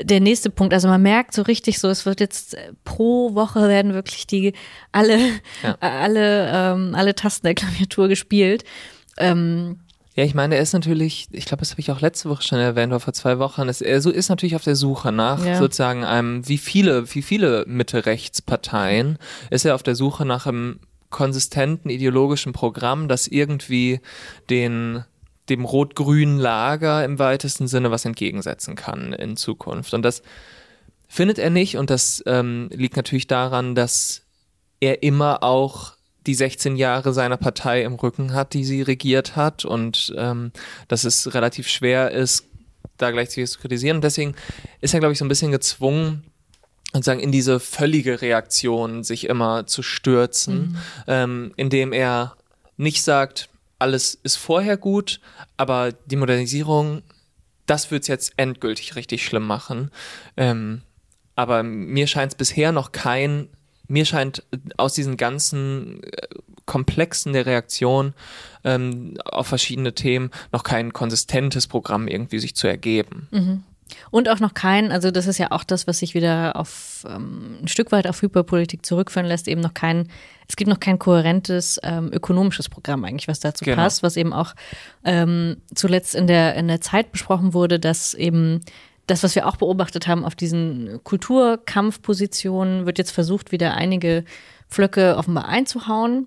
der nächste Punkt. Also man merkt so richtig so, es wird jetzt äh, pro Woche werden wirklich die alle, ja. alle, ähm, alle Tasten der Klaviatur gespielt. Ähm, ja, ich meine, er ist natürlich, ich glaube, das habe ich auch letzte Woche schon erwähnt oder vor zwei Wochen, ist, er so ist natürlich auf der Suche nach ja. sozusagen einem, wie viele, wie viele Mitte-Rechts-Parteien, ist er auf der Suche nach einem konsistenten ideologischen Programm, das irgendwie den dem rot-grünen Lager im weitesten Sinne was entgegensetzen kann in Zukunft. Und das findet er nicht und das ähm, liegt natürlich daran, dass er immer auch die 16 Jahre seiner Partei im Rücken hat, die sie regiert hat und ähm, dass es relativ schwer ist, da gleichzeitig zu kritisieren. Und deswegen ist er, glaube ich, so ein bisschen gezwungen, sozusagen in diese völlige Reaktion sich immer zu stürzen, mhm. ähm, indem er nicht sagt, alles ist vorher gut, aber die Modernisierung, das wird es jetzt endgültig richtig schlimm machen. Ähm, aber mir scheint es bisher noch kein, mir scheint aus diesen ganzen äh, Komplexen der Reaktion ähm, auf verschiedene Themen noch kein konsistentes Programm irgendwie sich zu ergeben. Mhm. Und auch noch kein, also das ist ja auch das, was sich wieder auf ähm, ein Stück weit auf Hyperpolitik zurückführen lässt, eben noch kein, es gibt noch kein kohärentes ähm, ökonomisches Programm eigentlich, was dazu genau. passt, was eben auch ähm, zuletzt in der, in der Zeit besprochen wurde, dass eben das, was wir auch beobachtet haben auf diesen Kulturkampfpositionen, wird jetzt versucht, wieder einige Flöcke offenbar einzuhauen.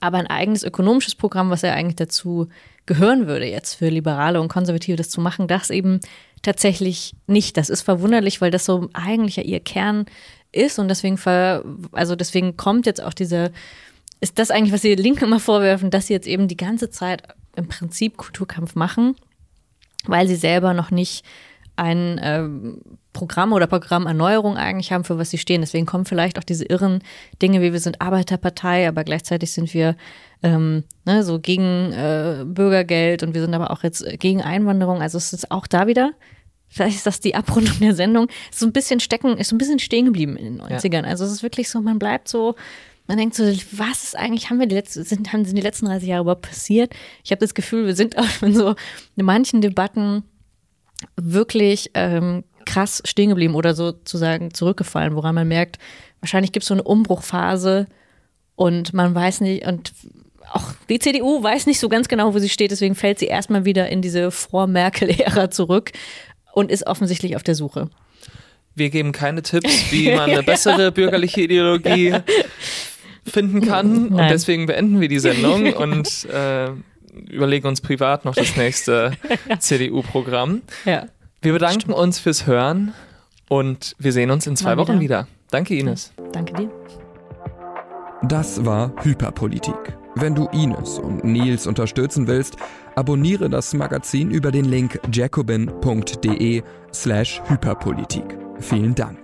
Aber ein eigenes ökonomisches Programm, was ja eigentlich dazu gehören würde, jetzt für Liberale und Konservative das zu machen, das eben tatsächlich nicht. Das ist verwunderlich, weil das so eigentlich ja ihr Kern ist und deswegen ver, also deswegen kommt jetzt auch diese, ist das eigentlich, was die Linken immer vorwerfen, dass sie jetzt eben die ganze Zeit im Prinzip Kulturkampf machen, weil sie selber noch nicht ein ähm, Programm oder Programmerneuerung eigentlich haben, für was sie stehen. Deswegen kommen vielleicht auch diese irren Dinge, wie wir sind Arbeiterpartei, aber gleichzeitig sind wir ähm, ne, so gegen äh, Bürgergeld und wir sind aber auch jetzt gegen Einwanderung. Also es ist auch da wieder, vielleicht ist das die Abrundung der Sendung, ist so ein bisschen stecken, ist so ein bisschen stehen geblieben in den 90ern. Ja. Also es ist wirklich so, man bleibt so, man denkt so, was ist eigentlich, haben wir die letzten, sind, haben, sind die letzten 30 Jahre überhaupt passiert? Ich habe das Gefühl, wir sind [LAUGHS] auch in so in manchen Debatten wirklich ähm, krass stehen geblieben oder sozusagen zurückgefallen, woran man merkt, wahrscheinlich gibt es so eine Umbruchphase und man weiß nicht, und auch die CDU weiß nicht so ganz genau, wo sie steht, deswegen fällt sie erstmal wieder in diese Vor-Merkel-Ära zurück und ist offensichtlich auf der Suche. Wir geben keine Tipps, wie [LAUGHS] man eine bessere bürgerliche Ideologie finden kann. Nein. Und deswegen beenden wir die Sendung und äh, überlegen uns privat noch das nächste [LAUGHS] CDU-Programm. Ja. Wir bedanken Stimmt. uns fürs Hören und wir sehen uns in zwei Mal Wochen wieder. wieder. Danke, Ines. Danke dir. Das war Hyperpolitik. Wenn du Ines und Nils unterstützen willst, abonniere das Magazin über den Link jacobin.de slash Hyperpolitik. Vielen Dank.